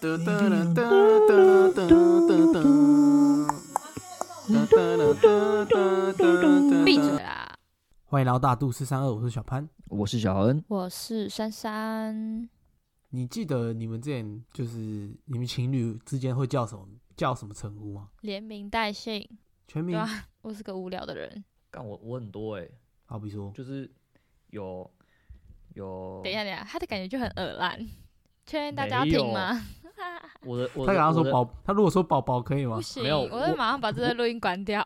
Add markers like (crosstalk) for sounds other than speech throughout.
哒哒啦哒哒哒哒哒哒哒啦哒哒哒哒闭嘴啦！欢迎来到大肚四三二，我是小潘。我是小恩，我是珊珊，你记得你们之前就是你们情侣之间会叫什么叫什么称呼吗？连名带姓，全名我是个无聊的人。干我我很多哎、好比说，就是有有等一下，等一下，他的感觉就很耳烂，确认大家要听吗？我的我他的他刚刚说宝，他如果说宝宝可以吗不？行，没有我会我马上把这个录音关掉，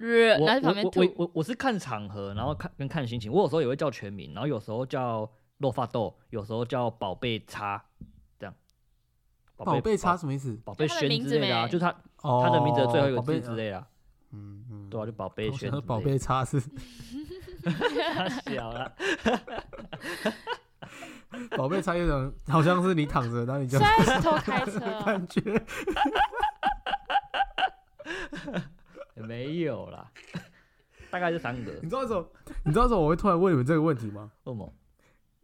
我然后旁边吐我我我。我我是看场合，然后看跟看心情。我有时候也会叫全名，然后有时候叫落发豆，有时候叫宝贝叉，这样。宝贝叉什么意思？宝贝轩之类的啊，就他哦，他的名字的最后一个字之类的啊，嗯嗯，对啊，就宝贝我轩宝贝叉是 (laughs) (laughs) 太小了，(laughs) 宝贝叉，有种好像是你躺着，然后你就现在是偷开车哦，(laughs) 感觉。(laughs) 没有啦，大概是三个。你知道为什么？你知道为什么我会突然问你们这个问题吗？为什么？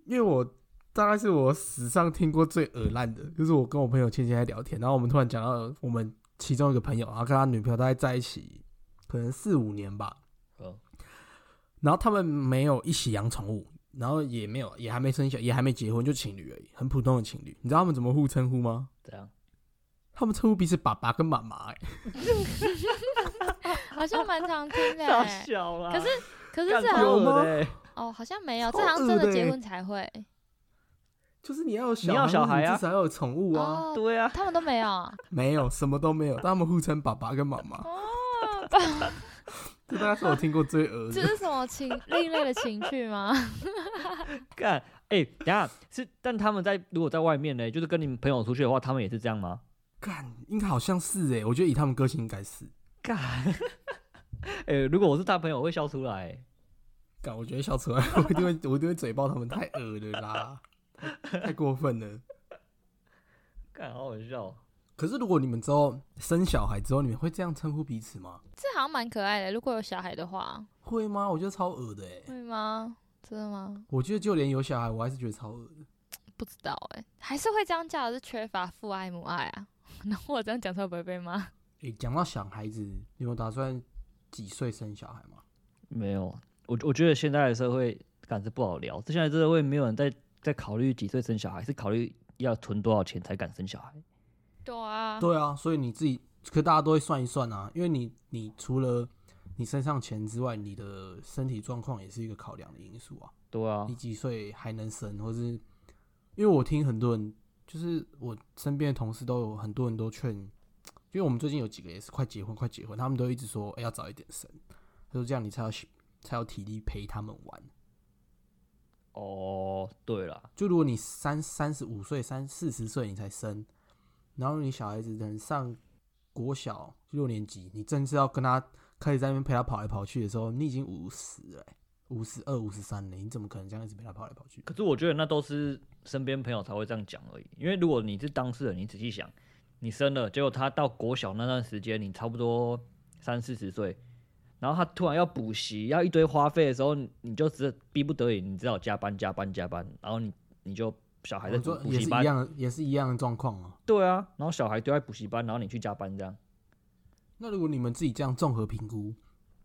因为我大概是我史上听过最恶烂的，就是我跟我朋友倩倩在聊天，然后我们突然讲到我们其中一个朋友，然后跟他女朋友大概在一起可能四五年吧，嗯，然后他们没有一起养宠物，然后也没有也还没生小，也还没结婚，就情侣而已，很普通的情侣。你知道他们怎么互称呼吗？这样他们称呼彼此爸爸跟妈妈、欸，(laughs) 好像蛮常听的。可是可是干这好有吗超恶的欸哦，好像没有，超这好像真的结婚才会就是你要有小你要小孩啊至少要有宠物啊。哦。对啊，他们都没有啊没有，什么都没有，但他们互称爸爸跟妈妈，哦，(laughs) 这大概是我听过最恶的。这是什么情另类的情趣吗？(laughs) 干，哎、等下是，但他们在如果在外面呢，就是跟你们朋友出去的话，他们也是这样吗？干，应该好像是哎，我觉得以他们个性应该是。干，(laughs) 哎、如果我是他朋友，我会笑出来欸。干，我觉得笑出来，我一定会，我一定会嘴爆他们，太恶了啦，太太过分了。干，好好笑哦。可是如果你们之后生小孩之后，你们会这样称呼彼此吗？这好像蛮可爱的，如果有小孩的话，会吗？我觉得超恶的哎，会吗？真的吗？我觉得就连有小孩，我还是觉得超恶的。不知道哎、还是会这样叫，是缺乏父爱母爱啊。(laughs) 然后我这样讲出来不会被骂？诶，讲到小孩子，你有打算几岁生小孩吗？没有，我我觉得现在的社会感觉不好聊。现在社会没有人在在考虑几岁生小孩，是考虑要存多少钱才敢生小孩。对啊，对啊，所以你自己，可大家都会算一算啊，因为你你除了你身上钱之外，你的身体状况也是一个考量的因素啊。对啊你，几岁还能生，或是因为我听很多人，就是我身边的同事都有很多人都劝，因为我们最近有几个也是快结婚，快结婚，他们都一直说，哎、要早一点生，他说这样你才有才有体力陪他们玩。哦，对了，就如果你三三十五岁、三四十岁你才生，然后你小孩子等上国小六年级，你正是要跟他开始在那边陪他跑来跑去的时候，你已经五十了、五十二、五十三了，你怎么可能这样一直陪他跑来跑去？可是我觉得那都是身边朋友才会这样讲而已。因为如果你是当事人，你仔细想，你生了，结果他到国小那段时间，你差不多三四十岁，然后他突然要补习，要一堆花费的时候，你就只逼不得已，你只好加班加班加班，然后你你就小孩在补我说也是一补习班，样的，也是一样的状况啊。对啊，然后小孩丢在补习班，然后你去加班这样。那如果你们自己这样综合评估，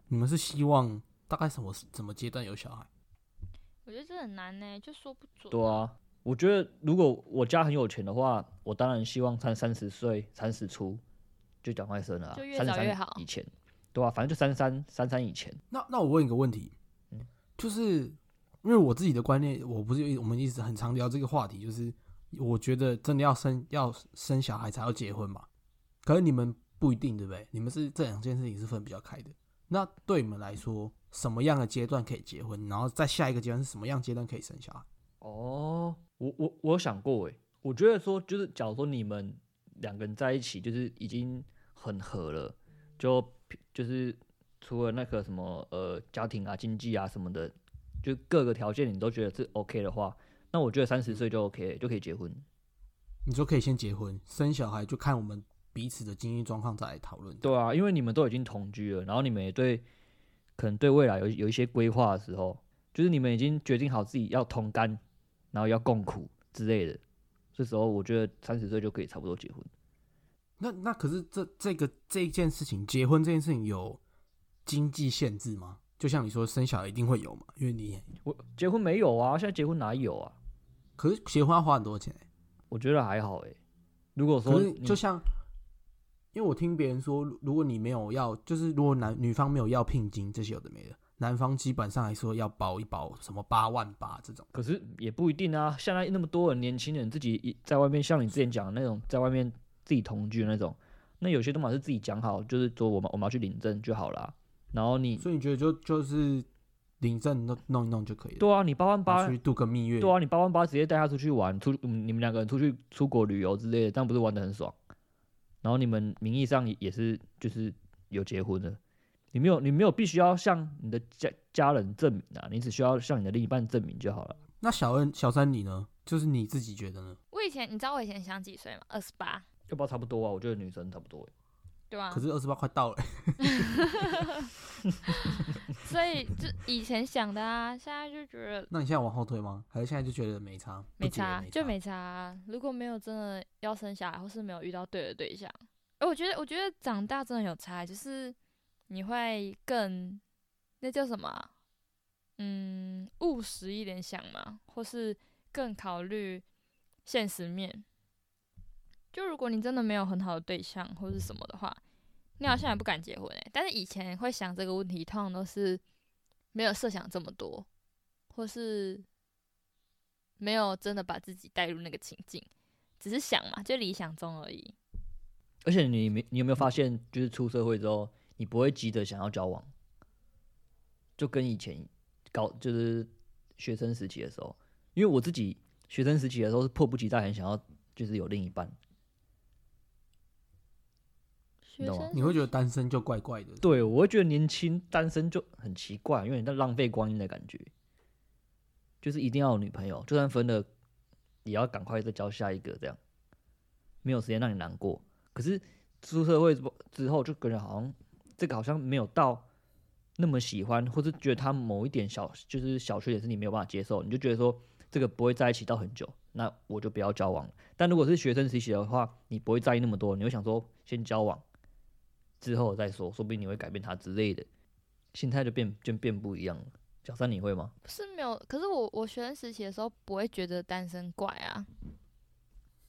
你们是希望大概什么什么阶段有小孩？我觉得这很难呢，就说不准。对啊，我觉得如果我家很有钱的话，我当然希望三三十岁、三十出就赶快生了、啊，就越三十早越好以前，对啊，反正就三三三三以前。那那我问一个问题，嗯就是因为我自己的观念，我不是我们一直很常聊这个话题，就是我觉得真的要生要生小孩才要结婚嘛，可是你们不一定，对不对？你们是这两件事情是分比较开的。那对你们来说，什么样的阶段可以结婚？然后在下一个阶段是什么样阶段可以生小孩？哦，我我我有想过诶，我觉得说就是，假如说你们两个人在一起，就是已经很合了，就就是除了那个什么呃家庭啊、经济啊什么的，就各个条件你都觉得是 OK 的话，那我觉得三十岁就 OK 就可以结婚。你说可以先结婚，生小孩就看我们彼此的经济状况再来讨论。对啊，因为你们都已经同居了，然后你们也对可能对未来有有一些规划的时候，就是你们已经决定好自己要同甘，然后要共苦之类的，这时候我觉得三十岁就可以差不多结婚。那那可是这这个这一件事情，结婚这件事情有经济限制吗？就像你说生小孩一定会有嘛，因为你我结婚没有啊，现在结婚哪有啊？可是结婚要花很多钱、欸，我觉得还好诶、如果说就像，因为我听别人说，如如果你没有要，就是如果男女方没有要聘金这些有的没的，男方基本上来说要包一包什么八万八这种。可是也不一定啊。现在那么多人年轻人自己一在外面，像你之前讲的那种，在外面自己同居那种，那有些都嘛是自己讲好，就是说我们我们要去领证就好啦。然后你所以你觉得就就是领证弄弄一弄就可以了？对啊，你八万八出，去度个蜜月。对啊，你八万八直接带他出去玩，出嗯你们两个人出去出国旅游之类的，这样不是玩的很爽？然后你们名义上也也是就是有结婚的，你没有你没有必须要向你的家家人证明啊，你只需要向你的另一半证明就好了。那小恩小三你呢？就是你自己觉得呢？我以前你知道我以前想几岁吗？二十八，要不要差不多啊？我觉得女生差不多欸。对吧、可是二十八快到了、(laughs) 所以就以前想的啊，现在就觉得那你现在往后推吗？还是现在就觉得没差？没差就没差啊。如果没有真的要生小孩，或是没有遇到对的对象，而我觉得，我觉得长大真的有差，就是你会更那叫什么啊、嗯，务实一点想嘛，或是更考虑现实面。就如果你真的没有很好的对象或是什么的话，你好像也不敢结婚诶、但是以前会想这个问题，通常都是没有设想这么多，或是没有真的把自己带入那个情境，只是想嘛，就理想中而已。而且你没你有没有发现，就是出社会之后，你不会急着想要交往，就跟以前高就是学生时期的时候，因为我自己学生时期的时候是迫不及待很想要就是有另一半，学懂吗生你会觉得单身就怪怪的。对我会觉得年轻单身就很奇怪，因为你在浪费光阴的感觉，就是一定要有女朋友，就算分了也要赶快再交下一个，这样没有时间让你难过。可是出社会之后之后，就感觉好像这个好像没有到那么喜欢，或是觉得他某一点小就是小缺点是你没有办法接受，你就觉得说这个不会在一起到很久，那我就不要交往了。但如果是学生时期的话，你不会在意那么多，你会想说先交往。之后再说，说不定你会改变他之类的，心态就变就变不一样了。小三你会吗？是没有，可是我我学生时期的时候不会觉得单身怪啊，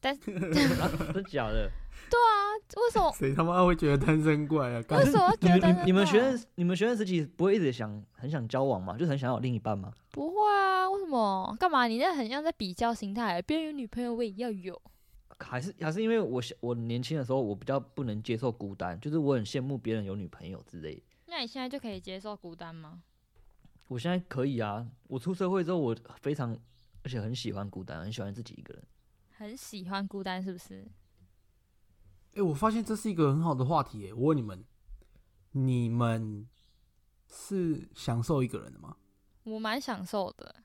但 (laughs) (laughs) 啊、真假的？(laughs) 对啊为什么谁他妈会觉得单身怪啊？为什么你们觉得单身你你们学生你们学生时期不会一直想很想交往吗？就很想要有另一半吗？不会啊？为什么？干嘛？你那很像在比较心态，别人有女朋友我也要有。还是还是因为我小我年轻的时候我比较不能接受孤单，就是我很羡慕别人有女朋友之类的。那你现在就可以接受孤单吗？我现在可以啊，我出社会之后我非常而且很喜欢孤单，很喜欢自己一个人。很喜欢孤单是不是？哎、我发现这是一个很好的话题、欸。我问你们，你们是享受一个人的吗？我蛮享受的。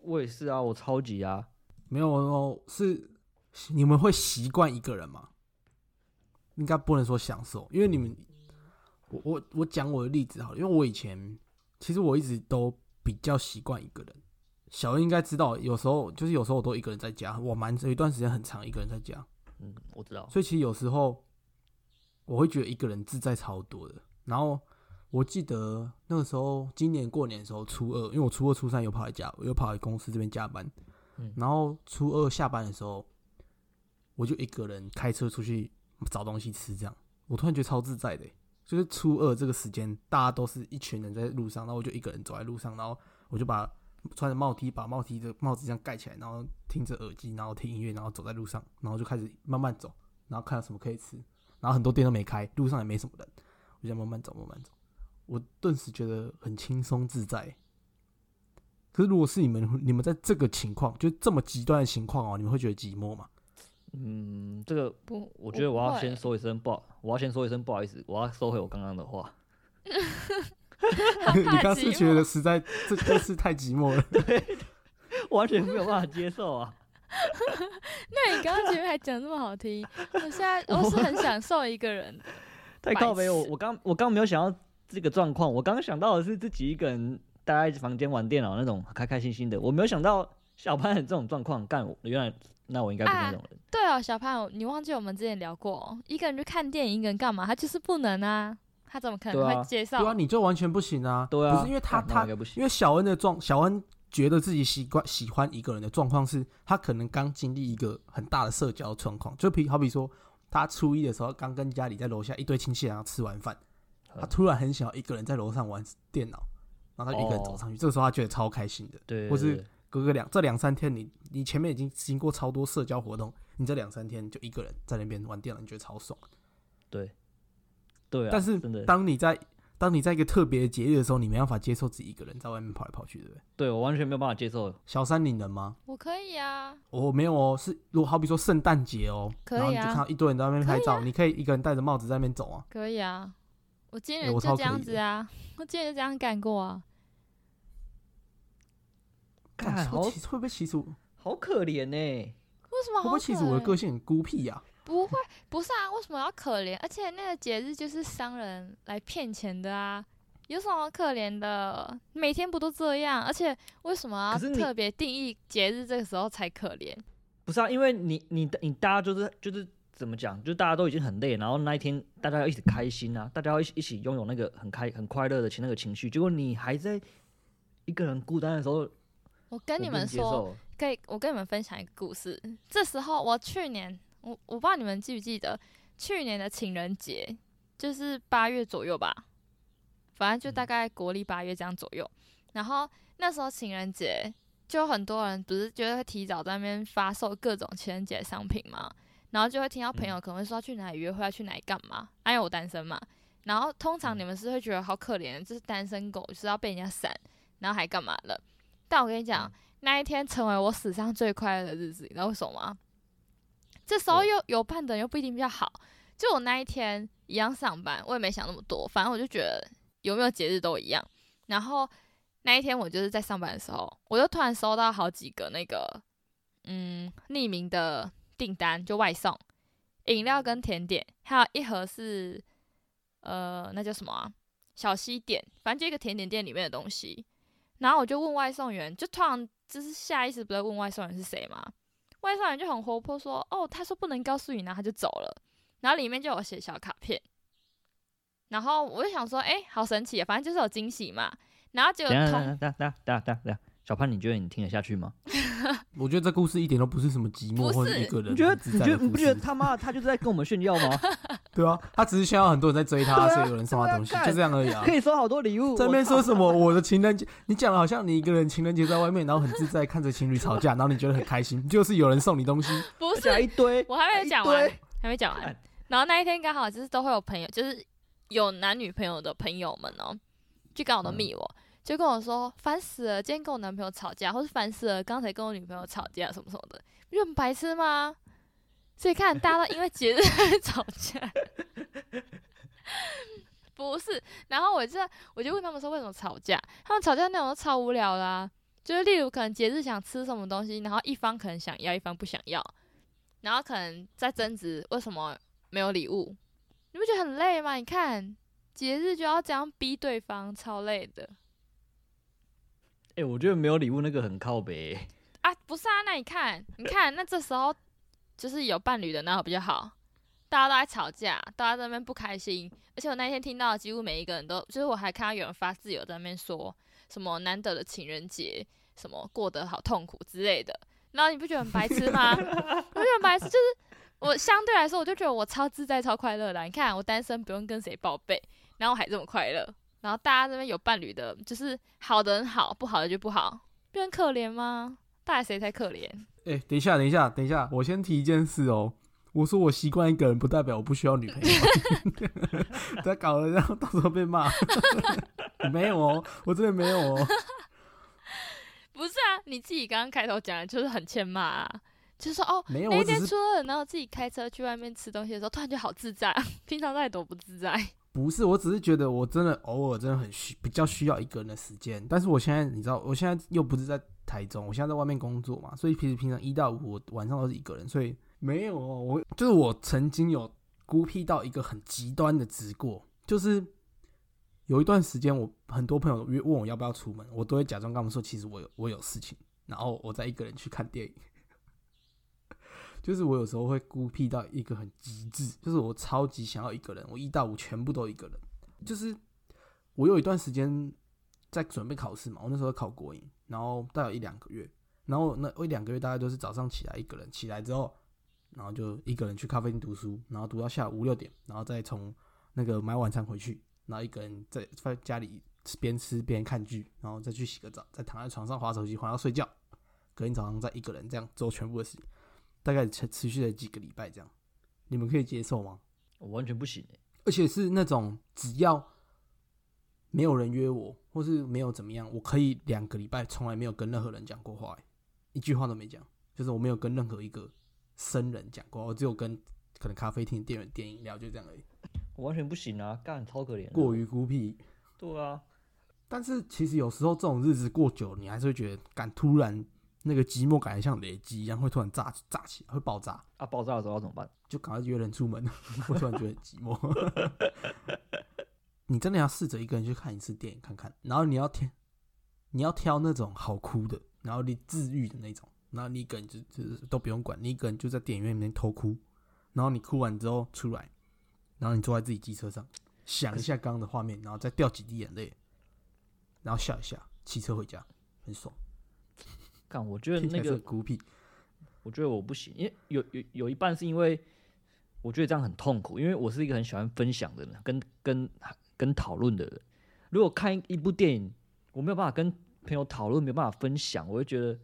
我也是啊，我超级啊，没有哦，是你们会习惯一个人吗？应该不能说享受，因为你们，我我我讲我的例子好了，因为我以前其实我一直都比较习惯一个人。小恩应该知道，有时候就是有时候我都一个人在家，我蛮有一段时间很长一个人在家，嗯，我知道。所以其实有时候我会觉得一个人自在超多的。然后我记得那个时候，今年过年的时候，初二，因为我初二、初三又跑来家，我又跑来公司这边加班。嗯然后初二下班的时候，我就一个人开车出去找东西吃，这样我突然觉得超自在的。就是初二这个时间，大家都是一群人在路上，然后我就一个人走在路上，然后我就把穿着帽 T，把帽 T 的帽子这样盖起来，然后听着耳机，然后听音乐，然后走在路上，然后就开始慢慢走，然后看到什么可以吃，然后很多店都没开，路上也没什么人，我就慢慢走，慢慢走，我顿时觉得很轻松自在。可是如果是你们，你们在这个情况，就这么极端的情况哦，你们会觉得寂寞吗？嗯，这个不，我觉得我要先说一声不好，我要先说一声不好意思，我要收回我刚刚的话。你刚刚是觉得实在这这是太寂寞了，(laughs) 对完全没有办法接受啊！(laughs) 那你刚刚前面还讲那么好听，我现在我是很享受一个人 (laughs) 太靠北，我我刚我刚没有想到这个状况，我刚刚想到的是自己一个人待在房间玩电脑那种开开心心的，我没有想到小潘的这种状况，干我原来那我应该不是那种人。对哦，小潘，你忘记我们之前聊过哦，一个人去看电影，一个人干嘛？他就是不能啊，他怎么可能会介绍？对啊，你就完全不行啊。对啊，不是因为他他应该不行因为小恩的状，小恩觉得自己习惯喜欢一个人的状况是，他可能刚经历一个很大的社交状况，就比好比说，他初一的时候刚跟家里在楼下一堆亲戚然后吃完饭，嗯他突然很想要一个人在楼上玩电脑，然后他一个人走上去，这个时候他觉得超开心的。对，或是隔个两这两三天你，你前面已经经过超多社交活动，你这两三天就一个人在那边玩电脑，你觉得超爽。对对啊，但是真的，当你在当你在一个特别节日的时候，你没办法接受自己一个人在外面跑来跑去，对不对？对我完全没有办法接受。小三你能吗？我可以啊，我没有哦，是如果好比说圣诞节哦，可以啊然后你就看到一堆人在外面拍照，你可以一个人戴着帽子在那边走啊。可以啊，我今欸我超年就这样子啊，我今年就这样干过啊。好会不会其实会好可怜呢、为什么会不会其实我的个性很孤僻呀、不会，不是啊，为什么要可怜？而且那个节日就是商人来骗钱的啊，有什么可怜的？每天不都这样？而且为什么要特别定义节日这个时候才可怜？不是啊，因为你你你大家就是就是怎么讲，就大家都已经很累，然后那一天大家要一起开心啊，大家要一起一起拥有那个很开很快乐的情那个情绪，结果你还在一个人孤单的时候，我跟你们说，可以，我跟你们分享一个故事。这时候我去年，我我不知道你们记不记得，去年的情人节就是八月左右吧，反正就大概国历八月这样左右。然后那时候情人节，就很多人不是觉得会提早在那边发售各种情人节商品嘛，然后就会听到朋友可能会说要去哪里约会，要去哪里干嘛。啊因为我单身嘛，然后通常你们是会觉得好可怜，就是单身狗就是要被人家闪，然后还干嘛了？但我跟你讲，那一天成为我史上最快乐的日子，你知道为什么吗？这时候又有伴的人又不一定比较好。就我那一天一样上班，我也没想那么多，反正我就觉得有没有节日都一样。然后那一天我就是在上班的时候，我就突然收到好几个那个嗯匿名的订单，就外送饮料跟甜点，还有一盒是呃那叫什么啊小西点，反正就一个甜点店里面的东西。然后我就问外送员，就突然就是下意识不是问外送员是谁吗？外送员就很活泼说：“哦，他说不能告诉你，然后他就走了。”然后里面就有写小卡片。然后我就想说：“哎、好神奇啊！反正就是有惊喜嘛。”然后结果等等下等下等等等小潘，你觉得你听得下去吗？(laughs) 我觉得这故事一点都不是什么寂寞或者一个人你觉得你觉得你不觉得他妈他就是在跟我们炫耀吗？(laughs) 对啊，他只是炫耀很多人在追他，所以有人送他东西，就这样而已啊可。以收好多礼物，在那边说什么我的情人节？你讲的好像你一个人情人节在外面，然后很自在看着情侣吵架，然后你觉得很开心，就是有人送你东西。不是一堆，我还没有讲完，还没讲完。然后那一天刚好就是都会有朋友，就是有男女朋友的朋友们哦，就刚好都密我，就跟我说烦死了，今天跟我男朋友吵架，或是烦死了，刚才跟我女朋友吵架什么什么的，不就很白痴吗？所以看大家都因为节日在吵架，(laughs) 不是。然后我就我就问他们说为什么吵架，他们吵架内容都超无聊啦、就是例如可能节日想吃什么东西，然后一方可能想要，一方不想要，然后可能在争执为什么没有礼物，你不觉得很累吗？你看节日就要这样逼对方，超累的哎、我觉得没有礼物那个很靠北、啊！不是啊，那你看，你看，那这时候就是有伴侣的那比较好，大家都在吵架，大家在那边不开心，而且我那天听到几乎每一个人都，就是我还看到有人发自由在那边说什么难得的情人节，什么过得好痛苦之类的，然后你不觉得很白痴吗？(laughs) 我觉得很白痴，就是我相对来说，我就觉得我超自在、超快乐的。你看，我单身不用跟谁报备，然后我还这么快乐。然后大家这边有伴侣的，就是好的很好，不好的就不好，不很可怜吗？到底谁才可怜？哎、等一下，等一下，等一下，我先提一件事哦。我说我习惯一个人，不代表我不需要女朋友。(laughs) 不要搞了，然后到时候被骂。(laughs) 没有哦，我真的没有哦。(laughs) 不是啊，你自己刚刚开头讲的就是很欠骂啊，就是说哦，没有，那天初二，然后自己开车去外面吃东西的时候，突然就好自在，平常到底多不自在。不是，我只是觉得我真的偶尔真的很需比较需要一个人的时间。但是我现在你知道，我现在又不是在台中，我现在在外面工作嘛，所以平时平常一到五我晚上都是一个人，所以没有哦。我就是我曾经有孤僻到一个很极端的直过，就是有一段时间我很多朋友约问我要不要出门，我都会假装跟他们说，其实我有我有事情，然后我再一个人去看电影。就是我有时候会孤僻到一个很极致，就是我超级想要一个人，我一到五全部都一个人。就是我有一段时间在准备考试嘛，我那时候考国营，然后大概一两个月，然后那一两个月大概都是早上起来一个人，起来之后，然后就一个人去咖啡厅读书，然后读到下午五六点，然后再从那个买晚餐回去，然后一个人在在家里边吃边看剧，然后再去洗个澡，再躺在床上划手机，划到睡觉，隔天早上再一个人这样做全部的事情。大概持持续了几个礼拜这样，你们可以接受吗？我完全不行哎，而且是那种只要没有人约我，或是没有怎么样，我可以两个礼拜从来没有跟任何人讲过话，一句话都没讲，就是我没有跟任何一个生人讲过，我只有跟可能咖啡厅店员点饮料，就这样而已。我完全不行啊，干超可怜，过于孤僻。对啊，但是其实有时候这种日子过久，你还是会觉得，敢突然。那个寂寞感像累积一样，会突然炸炸起来，会爆炸。啊，爆炸的时候要怎么办？就赶快约人出门。(laughs) 我突然觉得很寂寞。(laughs) 你真的要试着一个人去看一次电影看看，然后你要挑，你要挑那种好哭的，然后你治愈的那种，然后你一个人就就是都不用管，你一个人就在电影院里面偷哭，然后你哭完之后出来，然后你坐在自己机车上，想一下刚刚的画面，然后再掉几滴眼泪，然后笑一下，骑车回家，很爽。看，我觉得那个孤僻，我觉得我不行，因为有有有一半是因为我觉得这样很痛苦，因为我是一个很喜欢分享的人，跟跟跟讨论的人。如果看一部电影，我没有办法跟朋友讨论，没有办法分享，我会觉得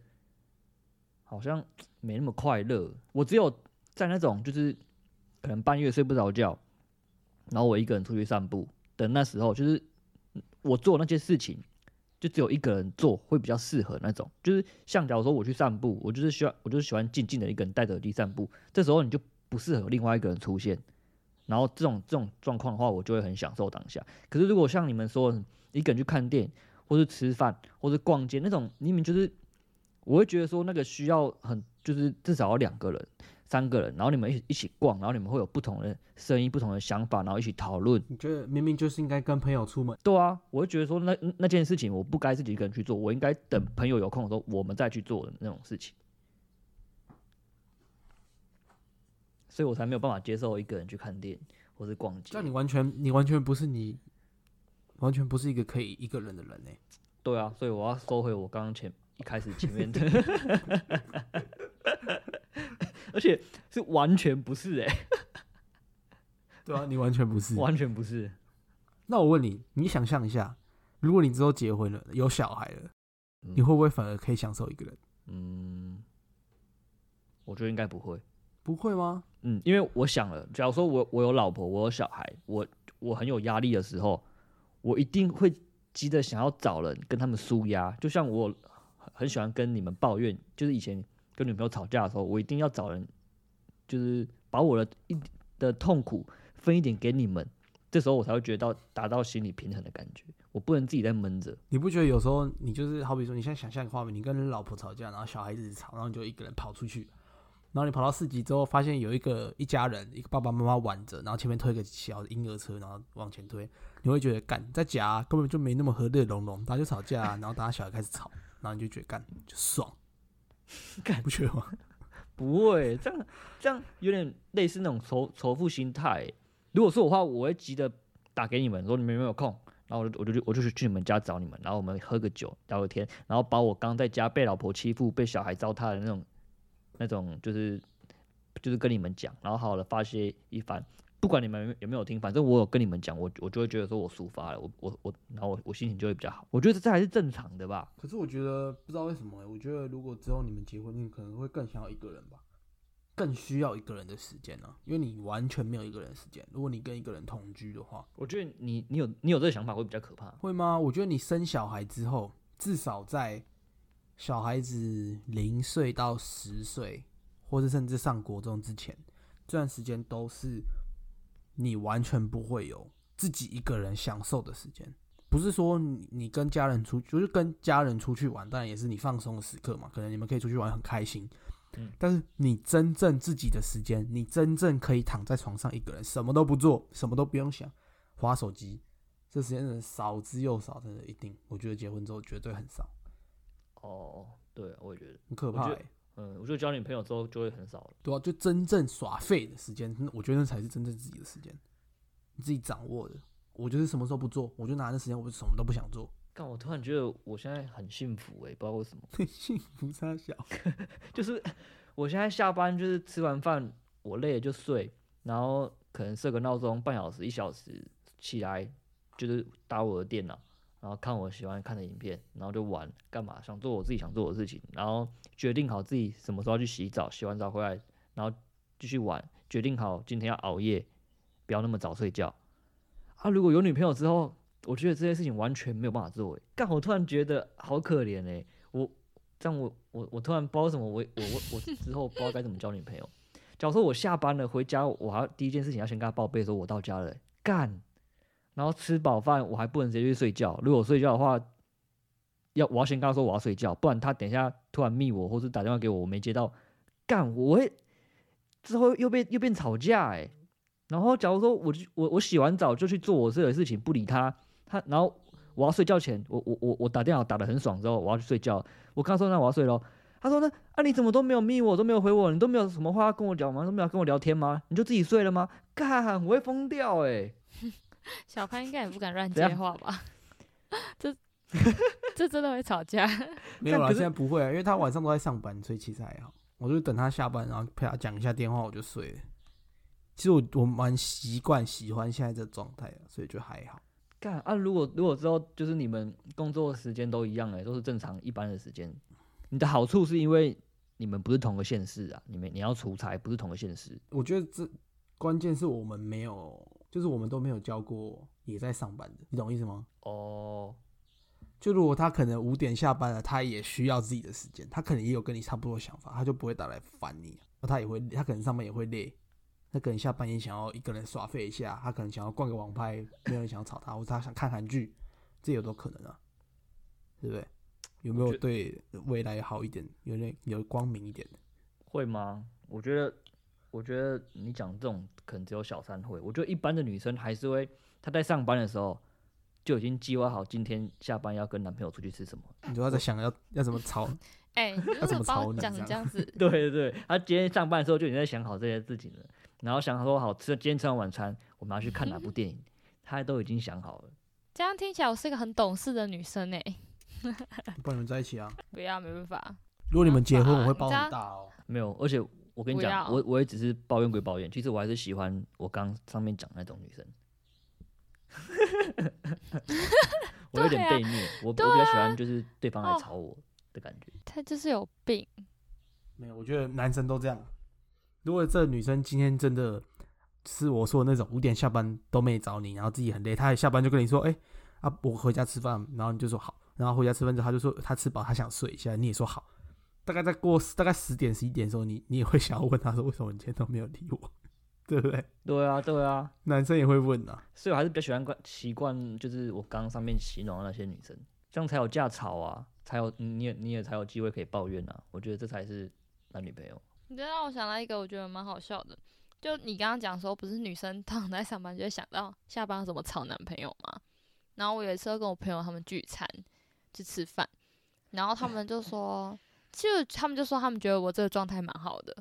好像没那么快乐。我只有在那种就是可能半夜睡不着觉，然后我一个人出去散步的那时候，就是我做那些事情。就只有一个人做会比较适合那种，就是像假如说我去散步，我就是需要，我就是喜欢静静的一个人戴着耳机散步，这时候你就不适合有另外一个人出现，然后这种这种状况的话，我就会很享受当下。可是如果像你们说一个人去看电影，或是吃饭，或是逛街那种，你们就是，我会觉得说那个需要很，就是至少要两个人。三个人，然后你们一一起逛，然后你们会有不同的声音、不同的想法，然后一起讨论。你觉得明明就是应该跟朋友出门？对啊，我会觉得说那那件事情我不该自己一个人去做，我应该等朋友有空的时候我们再去做的那种事情。所以我才没有办法接受一个人去看电影或是逛街。那你完全你完全不是你，完全不是一个可以一个人的人呢？对啊，所以我要收回我刚刚前一开始前面的。(laughs) 而且是完全不是哎，(laughs) 对啊，你完全不是，(laughs) 完全不是。那我问你，你想象一下，如果你之后结婚了，有小孩了，你会不会反而可以享受一个人？嗯，我觉得应该不会，不会吗？嗯，因为我想了，假如说我我有老婆，我有小孩，我我很有压力的时候，我一定会急着想要找人跟他们舒压，就像我很喜欢跟你们抱怨，就是以前。跟女朋友吵架的时候，我一定要找人，就是把我的一的痛苦分一点给你们，这时候我才会觉得到达到心理平衡的感觉。我不能自己在闷着。你不觉得有时候你就是好比说，你现在想象一个画面，你跟老婆吵架，然后小孩子吵，然后你就一个人跑出去，然后你跑到四级之后，发现有一个一家人，一个爸爸妈妈挽着，然后前面推个小婴儿车，然后往前推，你会觉得干在家根本就没那么和乐融融，大家就吵架，然后大家小孩开始吵，然后你就觉得干就爽。(laughs) 感不觉得吗？(laughs) 不会，这样这样有点类似那种仇仇富心态。如果说我话，我会急着打给你们，说你们有没有空，然后我就我就我就去去你们家找你们，然后我们喝个酒聊个天，然后把我刚在家被老婆欺负、被小孩糟蹋的那种那种，就是就是跟你们讲，然后好好的发泄一番。不管你们有没有听，反正我有跟你们讲，我我就会觉得说我抒发了，我我我，然后我我心情就会比较好。我觉得这还是正常的吧。可是我觉得不知道为什么，我觉得如果之后你们结婚，你可能会更想要一个人吧，更需要一个人的时间呢，因为你完全没有一个人时间。如果你跟一个人同居的话，我觉得你你有你有这个想法会比较可怕，会吗？我觉得你生小孩之后，至少在小孩子零岁到十岁，或者甚至上国中之前，这段时间都是。你完全不会有自己一个人享受的时间，不是说你你跟家人出，就是跟家人出去玩，当然也是你放松的时刻嘛。可能你们可以出去玩很开心，嗯，但是你真正自己的时间，你真正可以躺在床上一个人，什么都不做，什么都不用想，划手机，这时间真的少之又少，真的一定，我觉得结婚之后绝对很少。哦，对啊，我也觉得，很可怕。嗯，我觉得交女朋友之后就会很少了。对啊，就真正耍废的时间，我觉得那才是真正自己的时间，你自己掌握的。我就是什么时候不做，我就拿那时间，我就什么都不想做。但我突然觉得我现在很幸福哎、不知道为什么，(laughs) 幸福差小，(laughs) 就是我现在下班就是吃完饭，我累了就睡，然后可能设个闹钟，半小时一小时起来，就是打我的电脑，然后看我喜欢看的影片，然后就玩干嘛，想做我自己想做的事情，然后决定好自己什么时候要去洗澡，洗完澡回来，然后继续玩，决定好今天要熬夜，不要那么早睡觉。啊，如果有女朋友之后，我觉得这些事情完全没有办法做、欸，干我突然觉得好可怜哎、我这样我我我突然不知道什么我我我我之后不知道该怎么交女朋友。假如说我下班了回家，我还要第一件事情要先跟她报备说我到家了、干，然后吃饱饭我还不能直接去睡觉。如果睡觉的话，要我要先跟他说我要睡觉，不然他等一下突然密我或是打电话给我，我没接到，干我会之后又变又变吵架哎、然后假如说我就我我洗完澡就去做我自己的事情，不理他他然后我要睡觉前，我我我我打电话打得很爽之后，我要去睡觉，我跟他说那我要睡喽。他说呢啊你怎么都没有密我，都没有回我，你都没有什么话跟我讲吗？都没有跟我聊天吗？你就自己睡了吗？干，我会疯掉哎、小潘应该也不敢乱接话吧？(laughs) 这 (laughs) 这真的会吵架。没有啦，现在不会啊，因为他晚上都在上班，所以其实还好。我就等他下班，然后陪他讲一下电话，我就睡了。其实我我蛮习惯喜欢现在这状态的，所以就还好。干啊！如果如果之后就是你们工作时间都一样哎、都是正常一般的时间，你的好处是因为你们不是同个县市啊，你们你要出差不是同个县市，我觉得这关键是我们没有，就是我们都没有教过也在上班的，你懂意思吗？哦，就如果他可能五点下班了，他也需要自己的时间，他可能也有跟你差不多的想法，他就不会打来烦你。他也会，他可能上班也会累，他可能下班也想要一个人耍废一下，他可能想要逛个网拍，没有人想要吵他，或者他想看韩剧，这有都可能啊，对不对？有没有对未来好一点，有点有光明一点的？会吗？我觉得，我觉得你讲这种可能只有小三会。我觉得一般的女生还是会，她在上班的时候就已经计划好今天下班要跟男朋友出去吃什么。你说她在想要要怎么吵？(laughs) 哎、(laughs) 你为怎么什么把吵你我讲成这样子？(laughs) 对对对，她今天上班的时候就已经在想好这些事情了，然后想说好吃，今天吃完晚餐我们要去看哪部电影，她都已经想好了。这样听起来我是一个很懂事的女生哎、不然你们在一起啊？不要，没办法。如果你们结婚，我会包很大哦。没有，而且我跟你讲，我我也只是抱怨归抱怨，其实我还是喜欢我刚上面讲那种女生。我有点被虐，我我比较喜啊欢就是对方来哦吵我的感觉。他就是有病。(laughs) 没有，我觉得男生都这样。如果这女生今天真的是我说的那种五点下班都没找你，然后自己很累，她也下班就跟你说，哎、啊，我回家吃饭，然后你就说好，然后回家吃饭之后，她就说她吃饱，她想睡一下，你也说好。大概在过大概十点十一点的时候，你你也会想要问他说，为什么你今天都没有理我，(laughs) 对不对？对啊，对啊，男生也会问啊。所以我还是比较喜欢惯习惯，就是我刚刚上面形容的那些女生，这样才有架吵啊，才有你也你也才有机会可以抱怨啊。我觉得这才是男女朋友。你这让我想到一个我觉得蛮好笑的，就你刚刚讲说，不是女生躺在上班就会想到下班要怎么吵男朋友吗？然后我有一次跟我朋友他们聚餐去吃饭，然后他们就说，就他们就说他们觉得我这个状态蛮好的，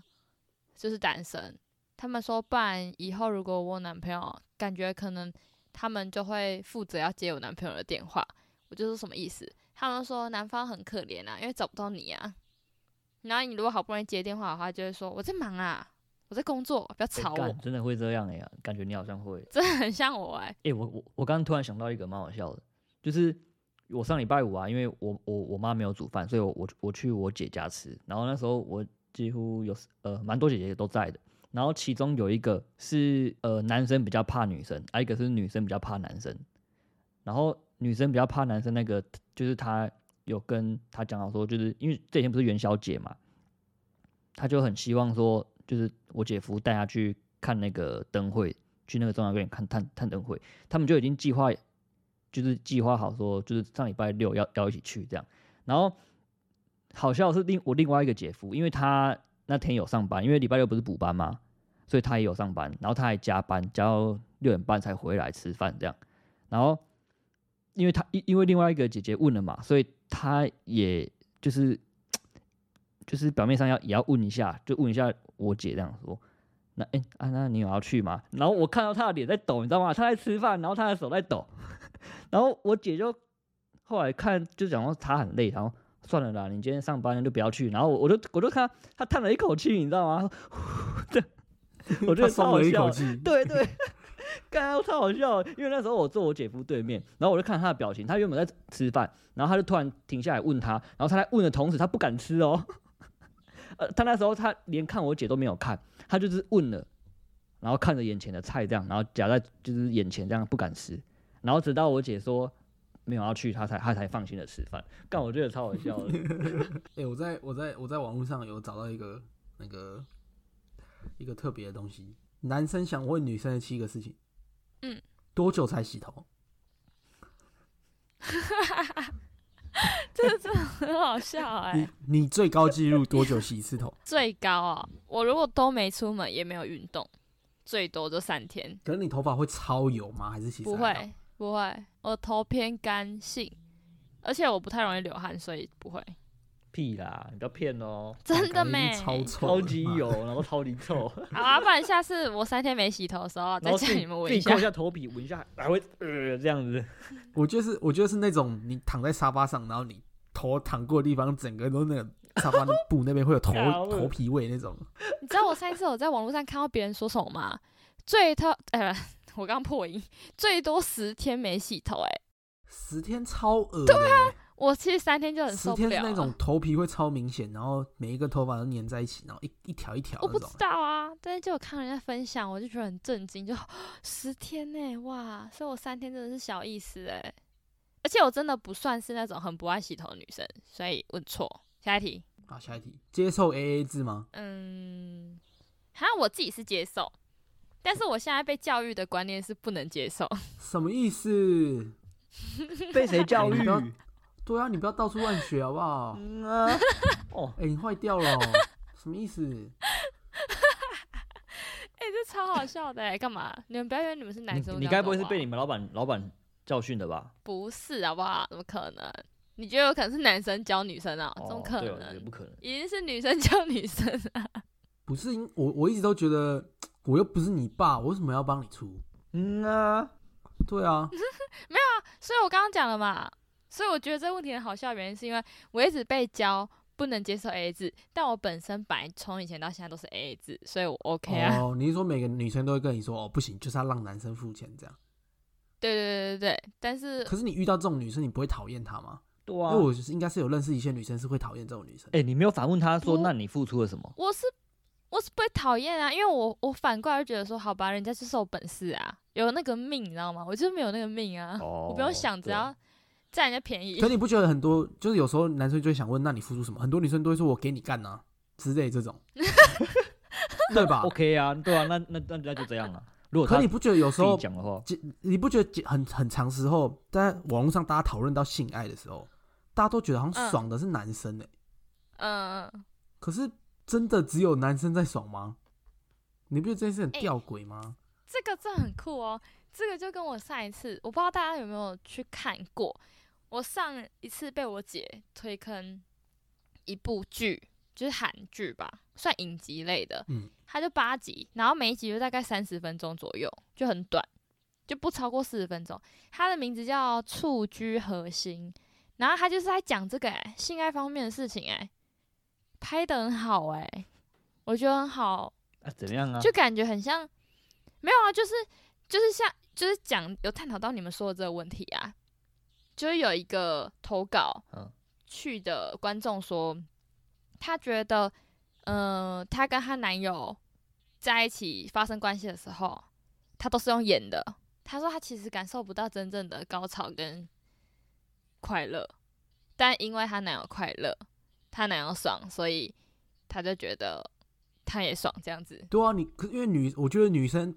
就是单身。他们说，不然以后如果我有男朋友，感觉可能他们就会负责要接我男朋友的电话。我就说什么意思？他们说男方很可怜啊，因为找不到你啊。然后你如果好不容易接电话的话，就会说我在忙啊，我在工作，不要吵我。欸真的会这样哎、呀，感觉你好像会。真的很像我哎、哎、我我我刚刚突然想到一个蛮好笑的，就是我上礼拜五啊，因为我我我妈没有煮饭，所以我我我去我姐家吃，然后那时候我几乎有呃蛮多姐姐都在的，然后其中有一个是呃男生比较怕女生，啊一个是女生比较怕男生，然后女生比较怕男生那个就是她有跟他讲到说，就是因为这几天不是元宵节嘛，他就很希望说，就是我姐夫带他去看那个灯会，去那个中央公园看探探灯会，他们就已经计划，就是计划好说，就是上礼拜六要要一起去这样。然后好笑是另我另外一个姐夫，因为他那天有上班，因为礼拜六不是补班嘛，所以他也有上班，然后他还加班，加到六点半才回来吃饭这样。然后因为他因因为另外一个姐姐问了嘛，所以他也就是 (tsk) 就是表面上要也要问一下，就问一下我姐这样说。那哎、啊，那你有要去吗？然后我看到他的脸在抖，你知道吗？他在吃饭，然后他的手在抖，然后我姐就后来看就讲说他很累，然后算了啦，你今天上班就不要去。然后我我就我就看她她叹了一口气，你知道吗？(laughs) 这 (laughs) 我觉得超他松了一好笑的。口气。对对，(laughs) 刚刚超好笑的，因为那时候我坐我姐夫对面，然后我就看他的表情，他原本在吃饭，然后他就突然停下来问他，然后他在问的同时，他不敢吃哦，呃，他那时候他连看我姐都没有看，他就是问了，然后看着眼前的菜这样，然后夹在就是眼前这样不敢吃，然后直到我姐说没有要去，他才他才放心的吃饭，但我觉得超好笑的，哎、(laughs) 我在我在我在网络上有找到一个那个一个特别的东西，男生想问女生的七个事情。嗯，多久才洗头？(laughs) (laughs) 这个真的很好笑哎、(laughs) 你你最高纪录多久洗一次头？(laughs) 最高啊！我如果都没出门，也没有运动，最多就三天。可是你头发会超油吗？还是其实不？会，不会，我头偏干性，而且我不太容易流汗，所以不会。屁啦，你不要骗哦，真的没？超臭超级油，(laughs) 然后超级臭。好啊，不然下次我三天没洗头的时候，再叫你们闻一下自己抠一。下头皮，闻一下，还会呃这样子。我就是，我觉得是那种你躺在沙发上，然后你头躺过的地方，整个都那个沙发的布那边会有头 (laughs) 头皮味那种。你知道我上一次我在网络上看到别人说什么吗？最他，呃，(laughs) 我刚破音，最多十天没洗头、哎，十天超恶对啊，我其实三天就很十受不了了。天是那种头皮会超明显，然后每一个头发都粘在一起，然后一一条一条我不知。道啊，但是就有看人家分享，我就觉得很震惊，就 (gasps) 十天呢、哇！所以我三天真的是小意思哎、而且我真的不算是那种很不爱洗头的女生，所以问错。下一题，好，下一题，接受 A A 制吗？嗯，好像我自己是接受，但是我现在被教育的观念是不能接受。什么意思？(laughs) 被谁教育对啊，你不要到处乱学好不好？嗯啊，哦，(laughs) 哎、你坏掉了哦、什么意思？(laughs) 哎、这超好笑的哎、干嘛？你们不要以为你们是男生，你该不会是被你们老板老板教训的吧？不是好不好？怎么可能？你觉得有可能是男生教女生啊？怎么哦可能？不可能。一定是女生教女生啊！不是因我我一直都觉得我又不是你爸，我为什么要帮你出？嗯啊，对啊，(laughs) 没有啊，所以我刚刚讲了嘛，所以我觉得这个问题很好笑的原因是因为我一直被教不能接受 AA 制，但我本身本来从以前到现在都是 AA 制，所以我 OK 啊。哦，你是说每个女生都会跟你说哦，不行，就是要让男生付钱这样？对对对对对，但是可是你遇到这种女生，你不会讨厌她吗？对啊因为。我就是应该是有认识一些女生是会讨厌这种女生。哎、你没有反问她说，那你付出了什么？我是我是不会讨厌啊，因为我我反过来就觉得说，好吧，人家就是有本事啊，有那个命，你知道吗？我就是没有那个命啊，哦我不用想，只要占人家便宜可。你不觉得很多就是有时候男生就会想问，那你付出什么？很多女生都会说我给你干啊之类这种，(laughs) 对吧？(laughs) OK 啊，对啊，那那那那就这样啊。如果可你不觉得有时候讲的话，你不觉得很很长时候，在网络上大家讨论到性爱的时候，大家都觉得好像嗯爽的是男生哎、嗯，可是真的只有男生在爽吗？你不觉得这件事很哎吊诡吗？这个真的很酷哦。这个就跟我上一次，我不知道大家有没有去看过。我上一次被我姐推坑一部剧，就是韩剧吧，算影集类的。嗯，它就八集，然后每一集就大概三十分钟左右，就很短，就不超过四十分钟。它的名字叫《触居核心》，然后它就是在讲这个、欸、性爱方面的事情、欸，拍的很好、欸，我觉得很好，啊怎么样啊？就感觉很像，没有啊，就是就是像就是讲有探讨到你们说的这个问题啊，就是有一个投稿嗯去的观众说，她觉得，呃，她跟她男友在一起发生关系的时候，她都是用演的。她说她其实感受不到真正的高潮跟快乐，但因为她男友快乐，她男友爽，所以她就觉得她也爽这样子。对啊，你可因为女，我觉得女生，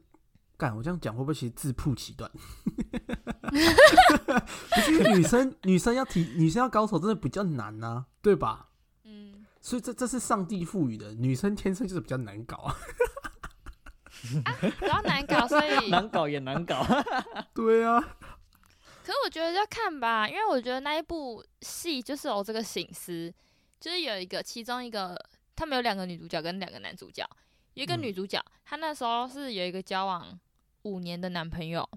干我这样讲会不会其实自曝其短？(laughs) 不是因为女生女生要提女生要高手真的比较难呐、对吧？嗯，所以这这是上帝赋予的，女生天生就是比较难搞啊。比较难搞，所以 (laughs) 难搞也难搞。(laughs) 对啊，可是我觉得要看吧，因为我觉得那一部戏就是有这个醒思，就是有一个其中一个，他们有两个女主角跟两个男主角，有一个嗯女主角，她那时候是有一个交往五年的男朋友，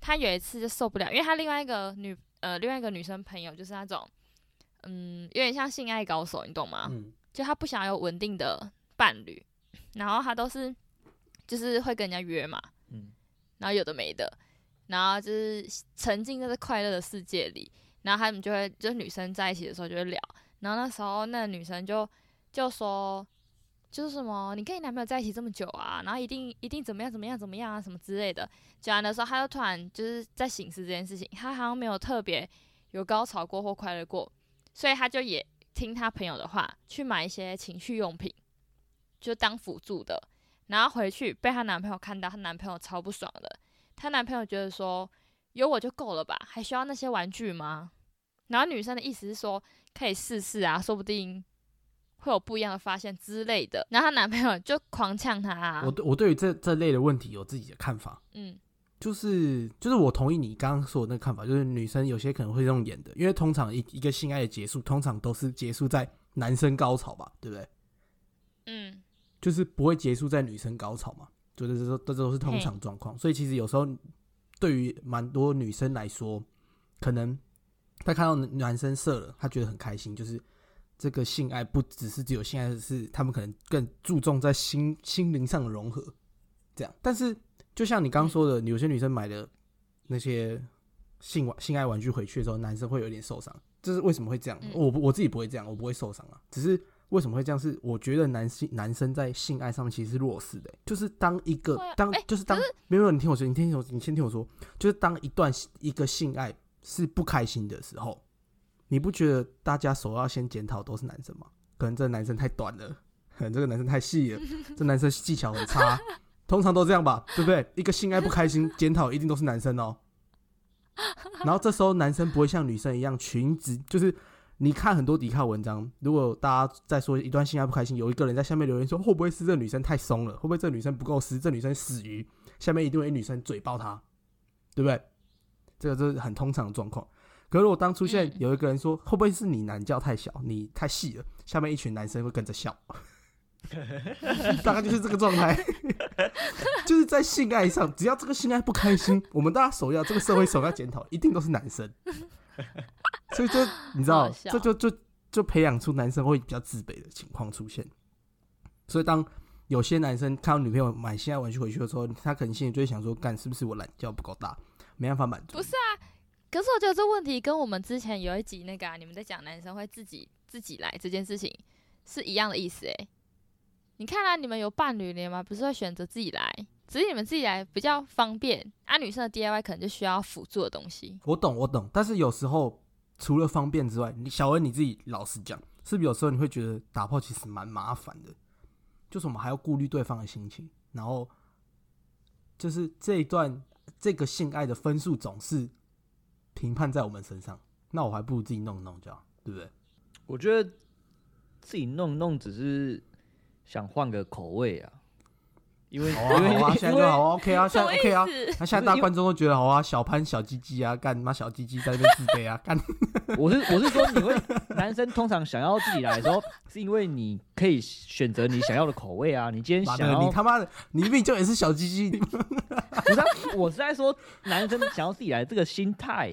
他有一次就受不了，因为他另外一个女呃另外一个女生朋友就是那种，嗯，有点像性爱高手，你懂吗？嗯，就他不想有稳定的伴侣，然后他都是就是会跟人家约嘛，嗯，然后有的没的，然后就是沉浸在这快乐的世界里，然后他们就会就是女生在一起的时候就会聊，然后那时候那个女生就就说。就是什么，你跟你男朋友在一起这么久啊，然后一定一定怎么样怎么样怎么样啊，什么之类的。讲完的时候，他就突然就是在醒思这件事情，他好像没有特别有高潮过或快乐过，所以他就也听他朋友的话，去买一些情趣用品，就当辅助的。然后回去被她男朋友看到，她男朋友超不爽的。她男朋友觉得说，有我就够了吧，还需要那些玩具吗？然后女生的意思是说，可以试试啊，说不定会有不一样的发现之类的。然后她男朋友就狂呛她、啊我，对我对于这这类的问题有自己的看法，嗯就是就是我同意你刚刚说的那个看法，就是女生有些可能会用演的，因为通常一一个性爱的结束，通常都是结束在男生高潮吧，对不对？嗯就是不会结束在女生高潮嘛，就是这都这都是通常状况。所以其实有时候对于蛮多女生来说，可能她看到男生射了，她觉得很开心，就是这个性爱不只是只有性爱，是他们可能更注重在心心灵上的融合，这样。但是就像你刚刚说的，有些女生买的那些性玩性爱玩具回去的时候，男生会有点受伤，这是为什么会这样？嗯我不我自己不会这样，我不会受伤啊，只是。为什么会这样？是我觉得男性男生在性爱上面其实是弱势的欸、就是当一个、当、欸就是当没有没有，你听我说，你听我，你先听我说，就是当一段一个性爱是不开心的时候，你不觉得大家首要先检讨都是男生吗？可能这男生太短了，可能这个男生太细了，这男生技巧很差，通常都这样吧，对不对？一个性爱不开心，检讨一定都是男生哦。然后这时候男生不会像女生一样裙子，就是你看很多抵抗文章，如果大家在说一段性爱不开心，有一个人在下面留言说会不会是这女生太松了，会不会这女生不够湿，这女生死鱼，下面一定会女生嘴爆他，对不对？这个这是很通常的状况。可是如果当出现嗯有一个人说会不会是你男教太小，你太细了，下面一群男生会跟着笑，(laughs) 大概就是这个状态。(laughs) 就是在性爱上，只要这个性爱不开心，(laughs) 我们大家首要这个社会首要检讨，一定都是男生。所以这你知道这就就就培养出男生会比较自卑的情况出现。所以当有些男生看到女朋友买性爱玩具回去的时候，他可能心里就会想说：“干是不是我懒觉不够大，没办法满足？”不是啊，可是我觉得这问题跟我们之前有一集那个、啊、你们在讲男生会自己自己来这件事情是一样的意思诶、你看啊，你们有伴侣了吗？不是会选择自己来，只是你们自己来比较方便。啊，女生的 DIY 可能就需要辅助的东西。我懂，我懂，但是有时候除了方便之外，你小恩你自己老实讲，是不是有时候你会觉得打炮其实蛮麻烦的？就是我们还要顾虑对方的心情，然后就是这一段这个性爱的分数总是评判在我们身上，那我还不如自己弄弄就好，对不对？我觉得自己弄弄只是想换个口味啊，因为好啊，因为好啊，现在就好啊，OK 啊，现在 OK 啊。那现在大观众都觉得好啊，小潘小鸡鸡啊，干妈小鸡鸡在那边自卑啊，干 (laughs) 我是我是说，你会男生通常想要自己来的时候，是因为你可以选择你想要的口味啊。你今天，想要你他妈的，你明明就也是小鸡鸡，(laughs) 不是啊、我是在说男生想要自己来这个心态，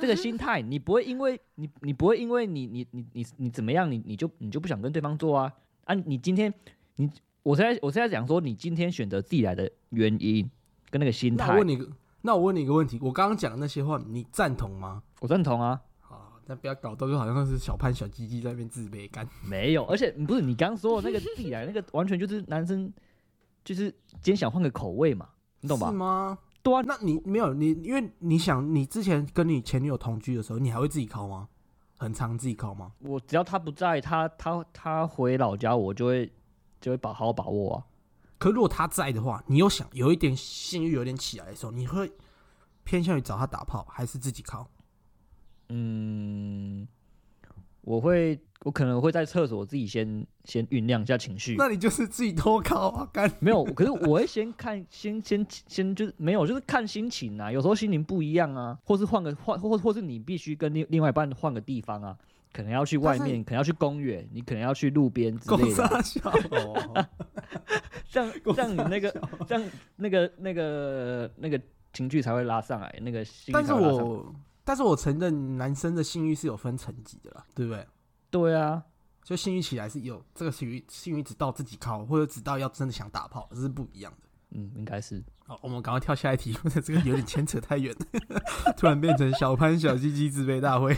这个心态，你不会因为你你不会因为你你你你你怎么样，你你就你就不想跟对方做啊啊！你今天你我现在我现在讲说，你今天选择自己来的原因跟那个心态那我问，你个，那我问你一个问题，我刚刚讲的那些话，你赞同吗？我赞同啊。啊，那不要搞到就好像是小潘小鸡鸡在那边自卑感。没有，而且不是你刚刚说的那个自己来那个，完全就是男生就是今天想换个口味嘛，你懂吧是？吗？对啊，那你没有你，因为你想，你之前跟你前女友同居的时候，你还会自己烤吗？很常自己烤吗？我只要她不在，她她她回老家，我就会就会把好好把握啊。可如果他在的话，你又想有一点性欲有点起来的时候，你会偏向于找他打炮，还是自己靠？嗯，我会我可能会在厕所自己先先酝酿一下情绪，那你就是自己偷靠啊，干。没有，可是我会先看，(laughs) 先先先就是没有，就是看心情啊。有时候心情不一样啊，或是换个换，或或是你必须跟另另外一半换个地方啊。可能要去外面，可能要去公园，你可能要去路边之公类的。沙小哦，这样公这样你那个沙小这样那个那个那个情绪才会拉上来，那个心率但是我但是我承认男生的性欲是有分层级的啦，对不对？对啊，就性欲起来是有这个性欲，性欲只到自己靠，或者只到要真的想打炮，这是不一样的。嗯，应该是。好，我们赶快跳下一题，或 (laughs) 者这个有点牵扯太远，(laughs) 突然变成小潘小鸡鸡自卑大会。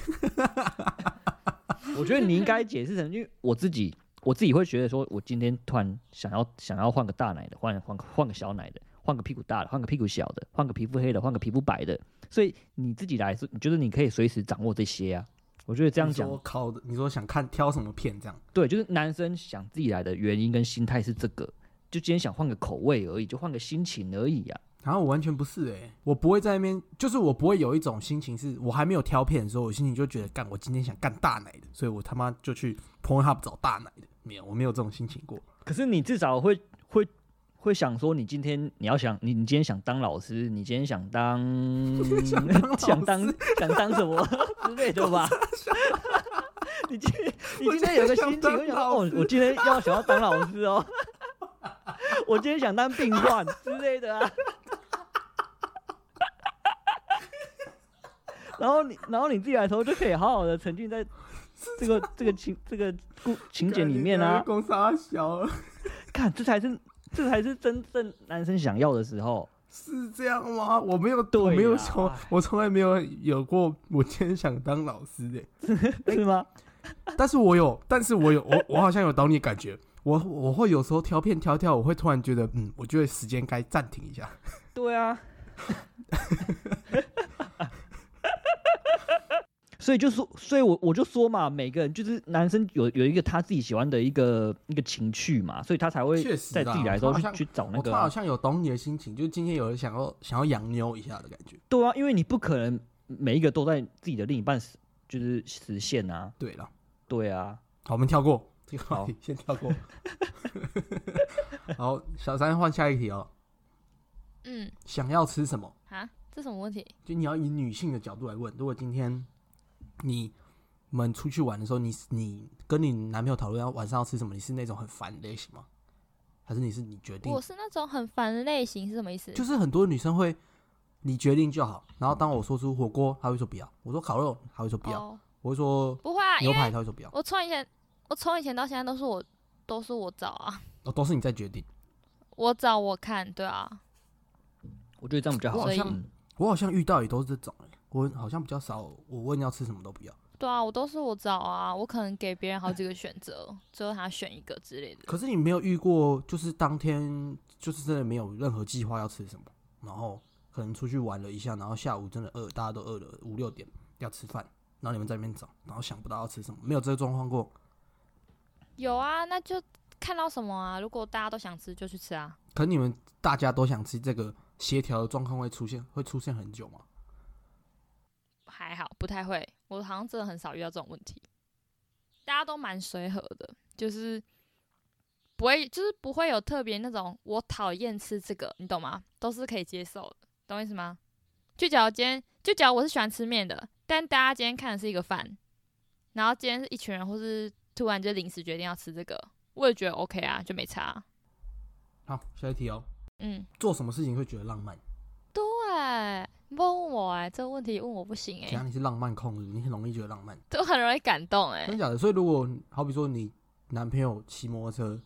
(laughs) 我觉得你应该解释成，因为我自己我自己会觉得说，我今天突然想要想要换个大奶的，换换个换个小奶的，换个屁股大的，换个屁股小的，换个皮肤黑的，换个皮肤白的。所以你自己来说，你觉得你可以随时掌握这些啊？我觉得这样讲我靠的，你说想看挑什么片这样？对，就是男生想自己来的原因跟心态是这个，就今天想换个口味而已，就换个心情而已啊。然后我完全不是哎、我不会在那边，就是我不会有一种心情是，我还没有挑片的时候，我心情就觉得干，我今天想干大奶的，所以我他妈就去 Pornhub 找大奶的，没有，我没有这种心情过。可是你至少会会会想说，你今天你要想你你今天想当老师，你今天想当 (laughs) 想当想当想当什么之类的吧？你今天你今天有个心情，我想哦，我今天要想要当老师哦，我今天想当病患之类的啊。然后你，然后你自己来的时候就可以好好的沉浸在这个这个情这个故情节里面啊。公杀小，(laughs) 看，这才是这才是真正男生想要的时候。是这样吗？我没有，对我没有啦从，我从来没有有过，我今天想当老师的、(laughs) 是吗？但是我有，但是我有，我我好像有懂你感觉。我我会有时候挑片挑一挑，我会突然觉得，嗯，我觉得时间该暂停一下。对啊。(laughs) 所以就说，所以我我就说嘛，每个人就是男生有有一个他自己喜欢的一个一个情趣嘛，所以他才会在自己来的时候去去找那我突然好像有懂你的心情，就是今天有人想要想要养妞一下的感觉。对啊，因为你不可能每一个都在自己的另一半实就是实现啊，对了，对啊，好，我们跳过这个话好题，(laughs) 先跳过。(laughs) 好，小三换下一题哦。嗯，想要吃什么？啊，这什么问题？就你要以女性的角度来问。如果今天你们出去玩的时候，你你跟你男朋友讨论要晚上要吃什么，你是那种很烦的类型吗？还是你是你决定我？是那种很烦的类型，是什么意思？就是很多女生会你决定就好，然后当我说出火锅，她会说不要；我说烤肉，她会说不要；哦，我会说不会啊，牛排，为她会说不要。我从以前我从以前到现在都是我都是我找啊，哦，都是你在决定。我找我看，对啊，我觉得这样比较好。我好像嗯我好像遇到也都是这种、欸，我好像比较少，我问要吃什么都不要。对啊，我都是我找啊，我可能给别人好几个选择，最后他选一个之类的。可是你没有遇过，就是当天就是真的没有任何计划要吃什么，然后可能出去玩了一下，然后下午真的饿，大家都饿了五六点要吃饭，然后你们在那边找，然后想不到要吃什么，没有这个状况过。有啊，那就看到什么啊，如果大家都想吃就去吃啊。可你们大家都想吃这个协调的状况会出现，会出现很久吗？还好，不太会。我好像真的很少遇到这种问题，大家都蛮随和的，就是不会，就是不会有特别那种我讨厌吃这个，你懂吗？都是可以接受的，懂我意思吗？就假如今天，就假如我是喜欢吃面的，但大家今天看的是一个饭，然后今天是一群人，或是突然就临时决定要吃这个，我也觉得 OK 啊，就没差。好，下一题哦。嗯，做什么事情会觉得浪漫？对，你不问我哎、这个问题问我不行哎、怎样？你是浪漫控，是不是你很容易觉得浪漫，(laughs) 都很容易感动哎、真假的？所以如果好比说你男朋友骑摩托车，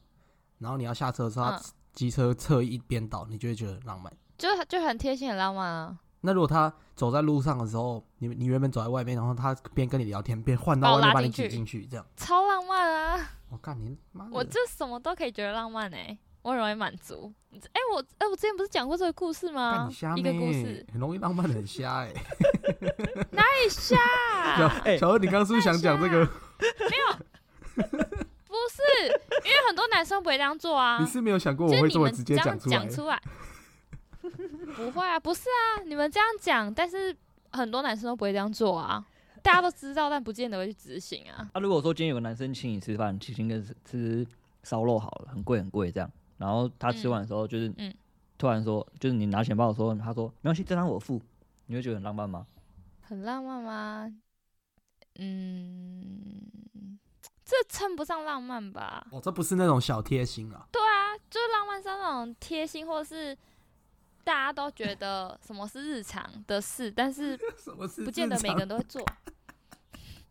然后你要下车的时候，他嗯机车侧一边倒，你就会觉得浪漫。就就很贴心很浪漫啊。那如果他走在路上的时候，你你原本走在外面，然后他边跟你聊天，边换到把我外面把你挤进去进去，这样，超浪漫啊！我干你妈的！我这什么都可以觉得浪漫哎、我很容易满足。哎、我哎、我之前不是讲过这个故事吗？一个故事，，很容易浪漫的很瞎哎、哪里瞎，小哎小二，你刚刚是不是想讲这个？没有不是，因为很多男生不会这样做啊。你是没有想过我会这么直们这样接讲出来讲？出来，不会啊，不是啊，你们这样讲，但是很多男生都不会这样做啊。大家都知道，但不见得会去执行啊。啊，如果说今天有个男生请你吃饭，请请个吃吃烧肉好了，很贵很贵这样，然后他吃完的时候就是，嗯突然说，就是你拿钱包的时候，他说没关系，这张我付，你会觉得很浪漫吗？很浪漫吗？嗯，这称不上浪漫吧？哦，这不是那种小贴心啊。对啊，就是浪漫是那种贴心，或是大家都觉得什么是日常的事，但是 (laughs) 什么是不见得每个人都会做。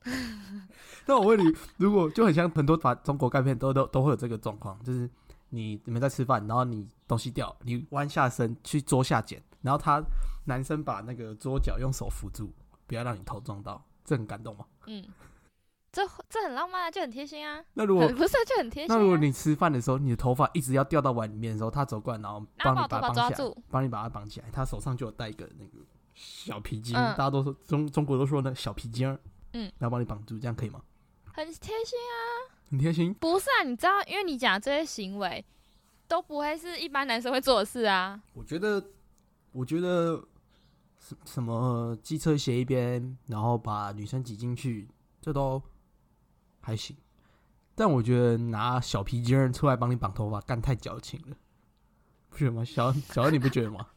(laughs) 那我问你，如果就很像很多把中国干片都都都会有这个状况，就是你你们在吃饭，然后你东西掉，你弯下身去桌下捡，然后他男生把那个桌角用手扶住，不要让你头撞到，这很感动吗？嗯，这这很浪漫啊，就很贴心啊。那如果很 (laughs) 不是就很贴心、啊。那如果你吃饭的时候，你的头发一直要掉到碗里面的时候，他走过来，然后帮你把它绑起来抓住，帮你把它绑起来，他手上就有带一个那个小皮筋，嗯大家都说中中国都说那小皮筋儿，嗯，然后帮你绑住，这样可以吗？很贴心啊。很贴心。不是啊，你知道，因为你讲这些行为都不会是一般男生会做的事啊。我觉得，我觉得什什么机车斜一边，然后把女生挤进去，这都还行。但我觉得拿小皮筋儿出来帮你绑头发，干太矫情了，不觉得吗？小小恩你不觉得吗？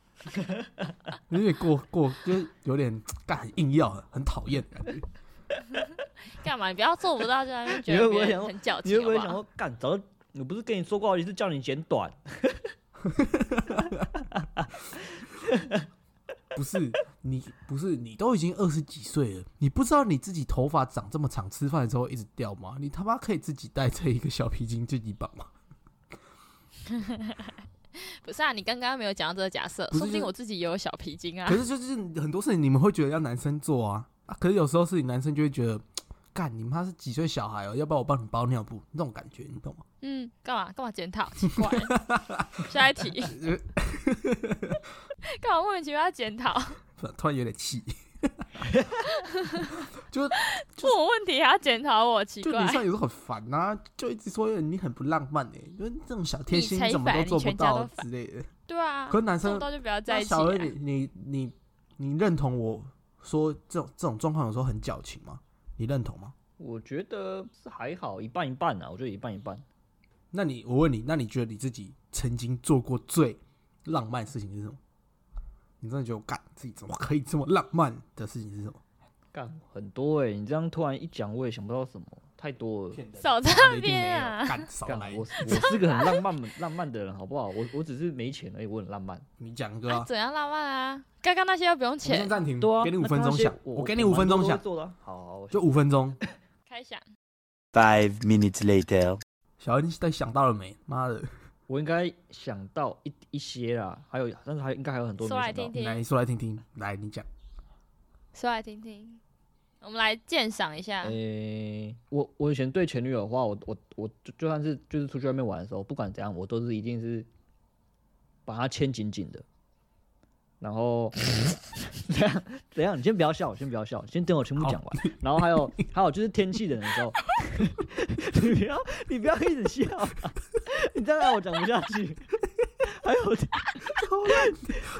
(laughs) 有点过过，就是有点干很硬要，很讨厌的感觉。(laughs) 干嘛？你不要做不到，就在那边觉你得别人会不会想很矫情，你会不会想说，干，早就我不是跟你说过好几次叫你剪短？(laughs) 不是你，不是你都已经二十几岁了，你不知道你自己头发长这么长，吃饭的时候一直掉吗？你他妈可以自己带这一个小皮筋自己绑吗？(laughs) 不是啊？你刚刚没有讲到这个假设，说不定我自己也有小皮筋啊可。是就是很多事情你们会觉得要男生做啊，啊，可是有时候是你男生就会觉得，干你妈是几岁小孩哦、要不要我帮你包尿布，那种感觉你懂吗？嗯，干嘛干嘛检讨？奇怪。下一题，干嘛莫名其妙要检讨？突然有点气，(laughs) 就问我问题还要检讨我，奇怪就女。生有时候很烦呐、就一直说你很不浪漫哎、就是这种小贴心怎么都做不到之类的。对啊，可是男生就不要在一起、那小恩，啊。你你你你认同我说这种这种状况有时候很矫情吗？你认同吗？我觉得是还好，一半一半啊，我觉得一半一半。那你我问你，那你觉得你自己曾经做过最浪漫的事情是什么？你真的觉得我干自己怎么可以这么浪漫的事情是什么？干很多哎、你这样突然一讲，我也想不到什么，太多了。少在那边啊有，！干来 (laughs) 我，我是个很浪漫浪漫的人，好不好？我我只是没钱而已，我很浪漫。你讲一个啊，啊怎样浪漫啊？刚刚那些又不用钱，暂停，对啊，给你五分钟想，我我给你五分钟想，做的啊。好就五分钟。开想。Five minutes later. 小恩在想到了没？妈的，我应该想到一一些啦，还有，但是还应该还有很多没想到说来听。听来你说来听听，来你讲。说来听听，我们来鉴赏一下。诶、我我以前对前女友的话，我我我就就算是就是出去外面玩的时候，不管怎样，我都是一定是把她牵紧紧的。然后 (laughs) 怎样怎样？你先不要笑，先不要笑，先等我全部讲完。然后还有还有就是天气冷的时候 (laughs) (laughs) 你不要你不要一直笑啊，你这样让我讲不下去。还有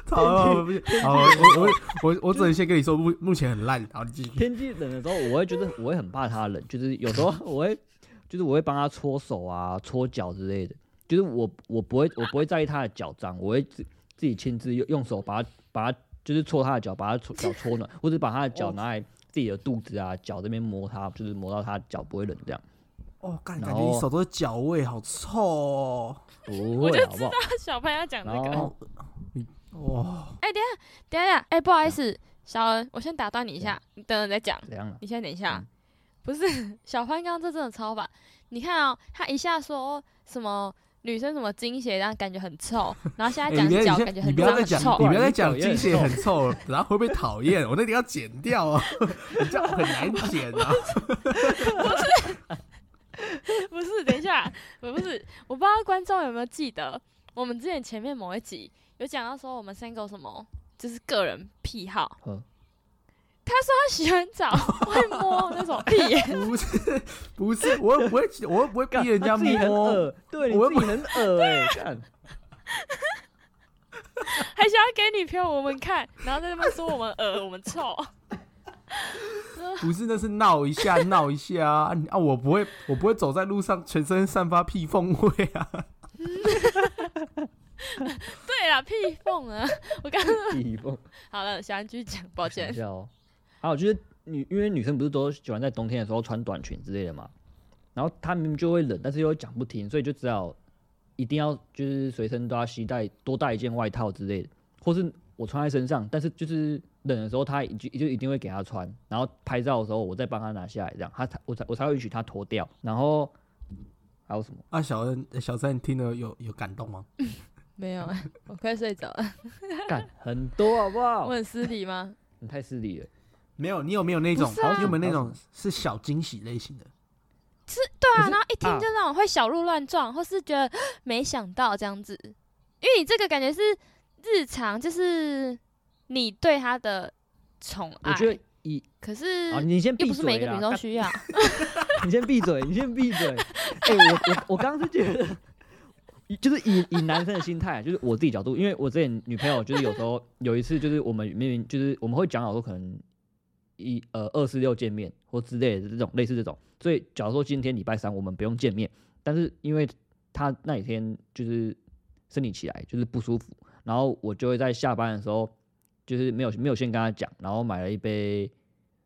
好，好不是好，我我我我只能先跟你说，目目前很烂。好，你继续。天气冷的时候，我会觉得我会很怕他冷，就是有时候我会，就是我会帮他搓手啊、搓脚之类的，就是我我不会我不会在意他的脚脏，我会自自己亲自用用手把他把他就是搓他的脚，把他搓 (laughs) 脚搓暖，或者把他的脚拿来自己的肚子啊、脚这边摸他，就是摸到他脚不会冷这样，哦，感然感觉你手都是脚味，好臭哦。不我就会好不好？小潘要讲这个，哇，哎、等一下，等一下，哎、不好意思，小恩，我先打断你一下，你等等再讲。怎样了？你先等一下，嗯不是 (laughs) 小潘刚刚这真的超烦。你看哦，他一下说什么女生什么精血，然后感觉很臭，然后现在讲脚感觉很脏你不要再讲，臭你。不要再讲精血很臭了，然后会被讨厌，我那里要剪掉啊，(laughs) 你这样很难剪啊。(laughs) (laughs) 不是，等一下，不是，我不知道观众有没有记得，我们之前前面某一集有讲到说我们三个有什么就是个人癖好。嗯他说他洗完澡会摸那种屁眼，(laughs) 不是不是，我又不会，我又不会逼干人家自己很摸。恶，对你我又自己很恶哎、干 (laughs) 还想要给女朋友我们看，然后在那边说我们恶，我们臭。(laughs) 不是，那是闹一下，闹一下啊！啊，我不会，我不会走在路上全身散发屁缝味啊！(laughs) 对啦，屁缝啊！我刚刚 (laughs) 地缝。好了，小安继续讲，抱歉想一。下哦。还有就是女因为女生不是都喜欢在冬天的时候穿短裙之类的嘛，然后她明明就会冷，但是又讲不停，所以就只好一定要就是随身都要携带多带一件外套之类的，或是我穿在身上，但是就是冷的时候他就就一定会给他穿，然后拍照的时候我再帮他拿下来，这样他才我才我才会允许他脱掉，然后还有什么？啊，小恩小三你听了有有感动吗？(laughs) 没有，我快睡着了。干很多好不好 (laughs) 我？很失礼吗？(laughs) 你太失礼了。没有，你有没有那种？啊你有没有那种是小惊喜类型的？是对啊，然后一听啊就那种会小鹿乱撞，或是觉得 (gasps) 没想到这样子，因为你这个感觉是日常，就是你对他的宠爱，我觉得以可是啊，你先闭又不是每一个嘴啦干女生都需要。(laughs) 你先闭嘴，你先闭嘴。(laughs) 哎、我我我刚刚是觉得，就是以以男生的心态，就是我自己角度，因为我之前女朋友就是有时候 (laughs) 有一次，就是我们明明就是我们会讲好说可能一呃二四六见面或之类的这种类似这种，所以假如说今天礼拜三我们不用见面，但是因为她那一天就是生理起来就是不舒服，然后我就会在下班的时候就是没有没有先跟他讲，然后买了一杯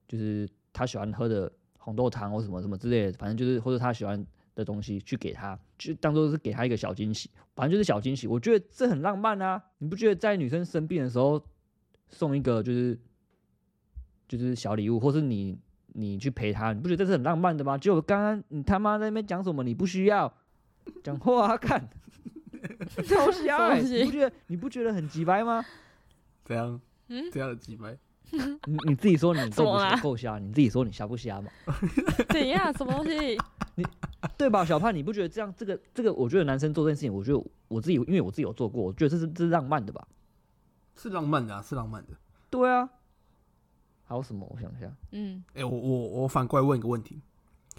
就是他喜欢喝的红豆汤或什么什么之类的，反正就是或者他喜欢的东西去给他，就当做是给他一个小惊喜，反正就是小惊喜。我觉得这很浪漫啊！你不觉得在女生生病的时候送一个就是就是小礼物，或是你你去陪她，你不觉得这是很浪漫的吗？结果刚刚你他妈在那边讲什么？你不需要讲话啊，看 (laughs) 超瞎 (laughs) 你不觉得你不觉得很鸡掰吗？这样，嗯这样的几百，(laughs) 你你自己说你够不够瞎？你自己说你瞎不瞎嘛？(laughs) 怎样？什么东西？你对吧，小胖，你不觉得这样这个这个？我觉得男生做这件事情，我觉得我自己因为我自己有做过，我觉得这是这是浪漫的吧？是浪漫的啊，是浪漫的。对啊。还有什么？我想一下，嗯，哎、我我我反过来问一个问题，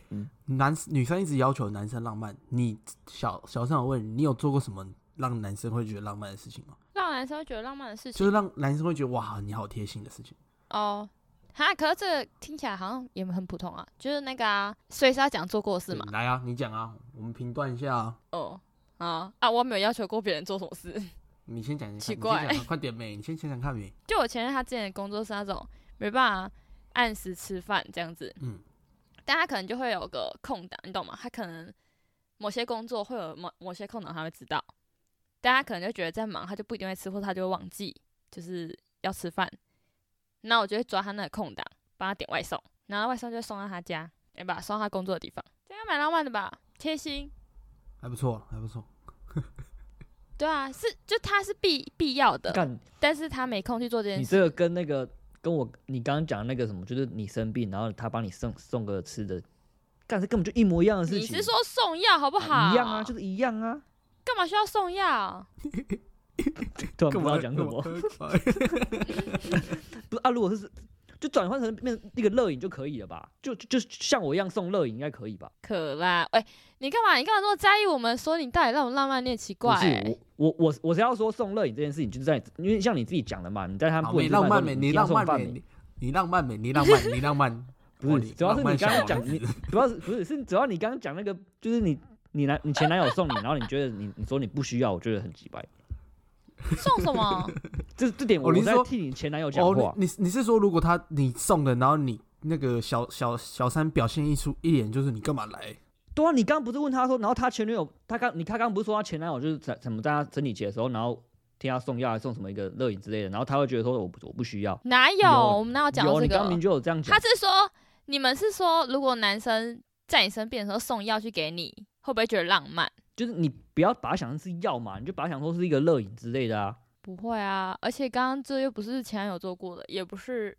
嗯，男女生一直要求男生浪漫，你小小三我问你，你有做过什么让男生会觉得浪漫的事情吗？让男生会觉得浪漫的事情就是让男生会觉得哇，你好贴心的事情。哦。哈，可是这个听起来好像也很普通啊，就是那个啊，所以是要讲做过的事嘛。来啊，你讲啊，我们评断一下啊。哦，啊啊，我没有要求过别人做什么事。(laughs) 你先讲一下，奇怪快点呗，你先想想看呗。(laughs) 就我前任他之前的工作是那种没办法按时吃饭这样子，嗯，但他可能就会有个空档，你懂吗？他可能某些工作会有某某些空档他会知道，但他可能就觉得在忙，他就不一定会吃，或者他就会忘记就是要吃饭。那我就会抓他那个空档，帮他点外送，然后外送就会送到他家，对吧？送到他工作的地方，这样蛮浪漫的吧？贴心，还不错，还不错。(laughs) 对啊，是就他是必必要的，干，但是他没空去做这件事。你这个跟那个跟我你刚刚讲的那个什么，就是你生病，然后他帮你送送个吃的，干这根本就一模一样的事情。你是说送药好不好？一样啊，就是一样啊。干嘛需要送药？(laughs) 突然不知道讲什么，(laughs) 不是啊？如果是就转换成变成一个乐饮就可以了吧？就就就像我一样送乐饮应该可以吧？可啦，喂、你干嘛？你干嘛这么在意我们说你到底让我浪漫？你也奇怪、不是欸。我我我我是要说送乐饮这件事情，就是在因为像你自己讲的嘛，你在他们好不美浪漫美，你你浪漫美，你你浪漫美，你浪漫，你浪漫。不哦是主要是你刚刚讲你主要是不是是主要你刚刚讲那个就是你你男你前男友送你，然后你觉得你你说你不需要，我觉得很奇怪。送什么？(laughs) 这这点我在替你前男友讲哦话，，你你你是说如果他你送的，然后你那个小小小三表现一出一脸就是你干嘛来？对啊，你刚刚不是问他说，然后他前女友，他刚你他刚刚不是说他前男友就是在怎么在他生理期的时候，然后听他送药，还送什么一个热饮之类的，然后他会觉得说我不我不需要。哪有？有我们哪有讲到这个有你刚明？就有这样讲他，是说你们是说，如果男生在你身边的时候送药去给你，会不会觉得浪漫？就是你不要把它想成是药嘛，你就把它想说是一个乐饮之类的啊。不会啊，而且刚刚这又不是前男友做过的，也不是。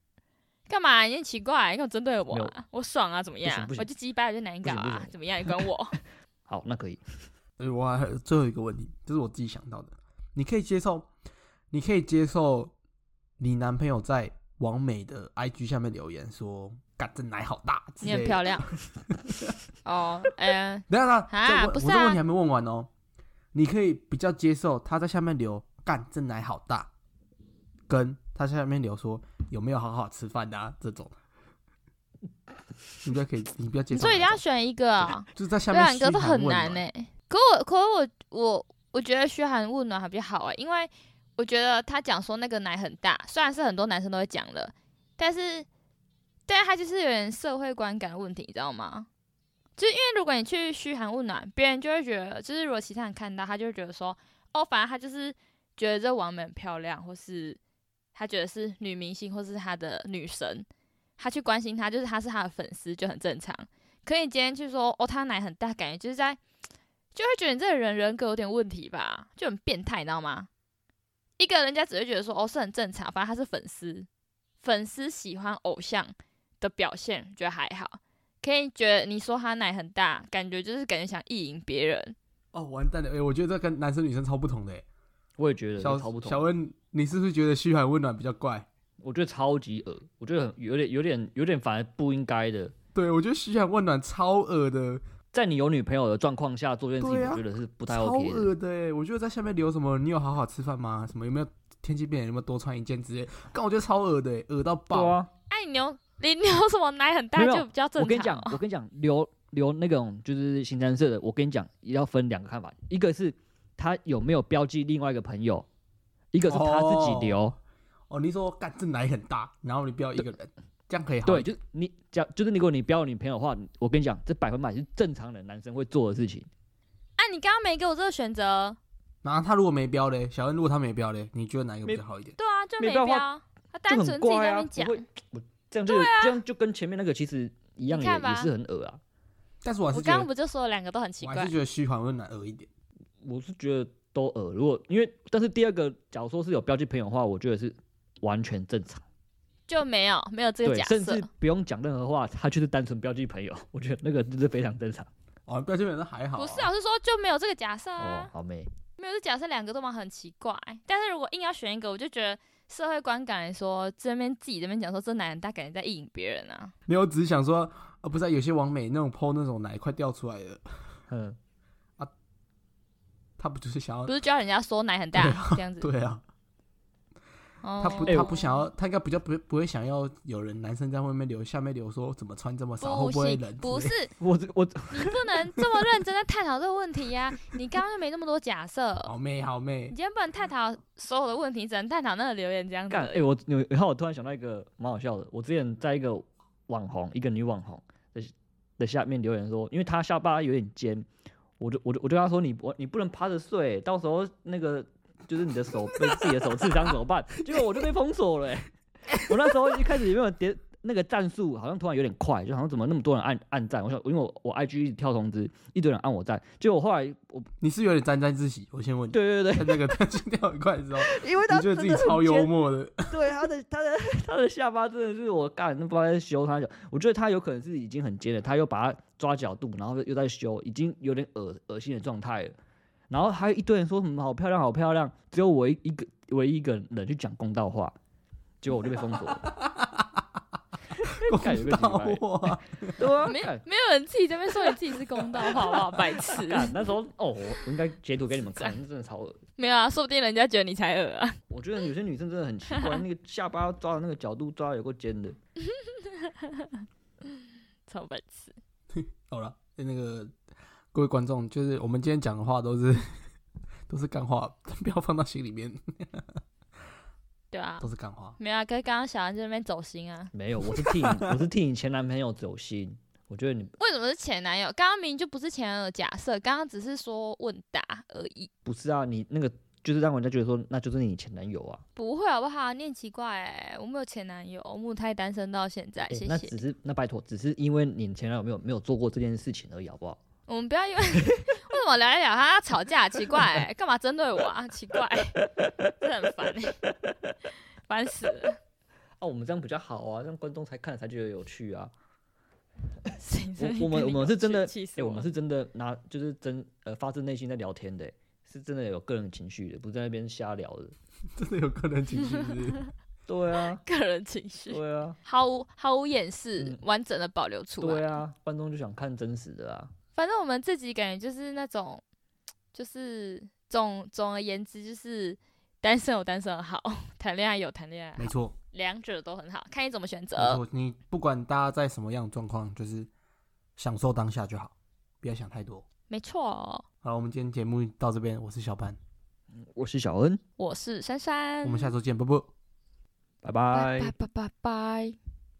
干嘛？你很奇怪，你干嘛针对我啊？我爽啊，怎么样不行不？行我就鸡巴，我就难搞啊怎么样？你管我？(laughs) 好，那可以。呃，我还有最后一个问题，这是我自己想到的。你可以接受，你可以接受你男朋友在王美的 IG 下面留言说“干这奶好大”你。很漂亮。(laughs) 哦，哎、等一下，等啊不是啊我这问题还没问完哦。你可以比较接受他在下面留“干这奶好大”，跟他下面留说有没有好好吃饭的、啊、这种，你比较可以，你比较接受。你一定要选一个啊？就是在下面两个都很难呢、可我可我我我觉得嘘寒问暖还比较好哎、因为我觉得他讲说那个奶很大，虽然是很多男生都会讲了，但是对啊，他就是有点社会观感的问题，你知道吗？就是因为如果你去嘘寒问暖，别人就会觉得，就是如果其他人看到，他就会觉得说，哦，反正他就是觉得这王美很漂亮，或是他觉得是女明星，或是他的女神，他去关心她，就是他是他的粉丝，就很正常。可你今天去说，哦，他奶很大，感觉就是在，就会觉得你这个人人格有点问题吧，就很变态，你知道吗？一个人家只会觉得说，哦，是很正常，反正他是粉丝，粉丝喜欢偶像的表现，觉得还好。可以觉得你说他奶很大，感觉就是感觉想意淫别人。哦，完蛋了！哎、我觉得这跟男生女生超不同的哎。我也觉得小超不同。小温，你是不是觉得嘘寒问暖比较怪？我觉得超级恶，我觉得很有点有点有点反而不应该的。对，我觉得嘘寒问暖超恶的，在你有女朋友的状况下做这件事情，我觉得是不太超 OK 的。恶的哎！我觉得在下面留什么，你有好好吃饭吗？什么有没有天气变冷，有没有多穿一件之类，但我觉得超恶的欸，恶到对爆。啊，哎，牛，你 (laughs) 牛什么奶很大就比较正常、我跟你讲，(laughs) 我跟你讲，留留那种就是形成色的，我跟你讲，也要分两个看法，一个是他有没有标记另外一个朋友，一个是他自己留。哦，你说干这奶很大，然后你不要一个人，这样可以好对，就是你讲，就是如果你标女朋友的话，我跟你讲，这百分百是正常的男生会做的事情。啊，你刚刚没给我这个选择，然后他如果没标嘞，小恩如果他没标嘞，你觉得哪一个比较好一点？对啊，就没标，他单纯自己在那边讲不。会，我这样就、这样就跟前面那个其实一样也，你看吧也是很恶啊。但是我刚刚不就说了两个都很奇怪我还是？觉得嘘寒问暖恶一点。我是觉得都恶，如果因为但是第二个，假如说是有标记朋友的话，我觉得是完全正常。就没有没有这个，假设甚至，不用讲任何话，他就是单纯标记朋友，(laughs) 我觉得那个就是非常正常。哦，标记本身还好、不是老师说就没有这个假设哦啊，，好妹，没有这假设两个都蛮很奇怪。但是如果硬要选一个，我就觉得社会观感来说，这边自己这边讲说这男人大感觉在意淫别人啊，没有，我只是想说，啊，不是、啊、有些网美那种剖那种奶快掉出来的，嗯，(laughs) 啊他不就是想要不？是教人家说奶很大这样子。对啊，哦，他不哎他不想要，他应该比较不不会想要有人男生在外面留下面留说怎么穿这么少，会不会冷？不是，(laughs) 我这我你不能这么认真的探讨这个问题呀、你刚刚又没那么多假设，(laughs) 好妹好妹你，今天不能探讨所有的问题，只能探讨那个留言这样子干，哎。我有然后我突然想到一个蛮好笑的，我之前在一个网红，一个女网红的的下面留言说，因为她下巴有点尖，我就我就我就跟她说，你我你不能趴着睡，到时候那个就是你的手被自己的手刺伤怎么办？(laughs) 结果我就被封锁了、欸。我那时候一开始有没有点那个战术，好像突然有点快，就好像怎么那么多人按按赞，我想因为我我 IG 一直跳通知，一堆人按我赞，结果后来我你是有点沾沾自喜。我先问你，对对对，那个 (laughs) 他心跳很快的时候，因为他你觉得自己超幽默的？对他的他的 (laughs) 他的下巴真的是我干，那不知道在修他脚，我觉得他有可能是已经很尖了，他又把它抓角度，然后又在修，已经有点恶恶心的状态了。然后还有一堆人说什么好漂亮好漂亮，只有我一一个唯一一个人去讲公道话，结果我就被封锁了。(laughs) 公道话，对啊，没有没有人自己这边说你自己是公道，好不好？白痴，(laughs) 干那时候哦，我我应该截图给你们看，那 (laughs) 真的超恶。没有啊，说不定人家觉得你才恶啊。我觉得有些女生真的很奇怪，那个下巴抓的那个角度抓的有够尖的。超白痴。好了，那个各位观众，就是我们今天讲的话都是 (laughs) 都是干话，不要放到心里面，(laughs) 对啊都，是干话。没有啊，跟刚刚小安在那边走心啊。没有，我是替你，我是替你前男朋友走心。我觉得你为什么是前男友？刚刚明明就不是前男友的假设，刚刚只是说问答而已，不是啊，你那个就是让人家觉得说那就是你前男友啊。不会好不好？你很奇怪哎、我没有前男友，我母胎单身到现在，欸谢谢那只。是那拜托，只是因为你前男友没有没有做过这件事情而已，好不好？我们不要因为 (laughs) 为什么聊一聊他要吵架？奇怪、欸，干嘛针对我啊？奇怪、真的很烦哎、烦死了。啊，我们这样比较好啊，让观众才看了才觉得有趣啊。我我们我们是真的，我们是真的拿就是真呃发自内心在聊天的、欸是真的有个人情绪的，不是在那边瞎聊的。(laughs) 真的有个人情绪是是 (laughs) 对啊，个人情绪，对啊，毫无毫无掩饰，嗯完整的保留出来。对啊，观众就想看真实的啊。反正我们自己感觉就是那种，就是总总而言之，就是单身有单身的好，谈恋爱有谈恋爱好，没错，两者都很好，看你怎么选没择。你不管大家在什么样的状况，就是享受当下就好，不要想太多。没错，好，我们今天节目到这边，我是小潘，我是小恩，我是珊珊，我们下周见，啵啵。拜拜拜拜拜拜。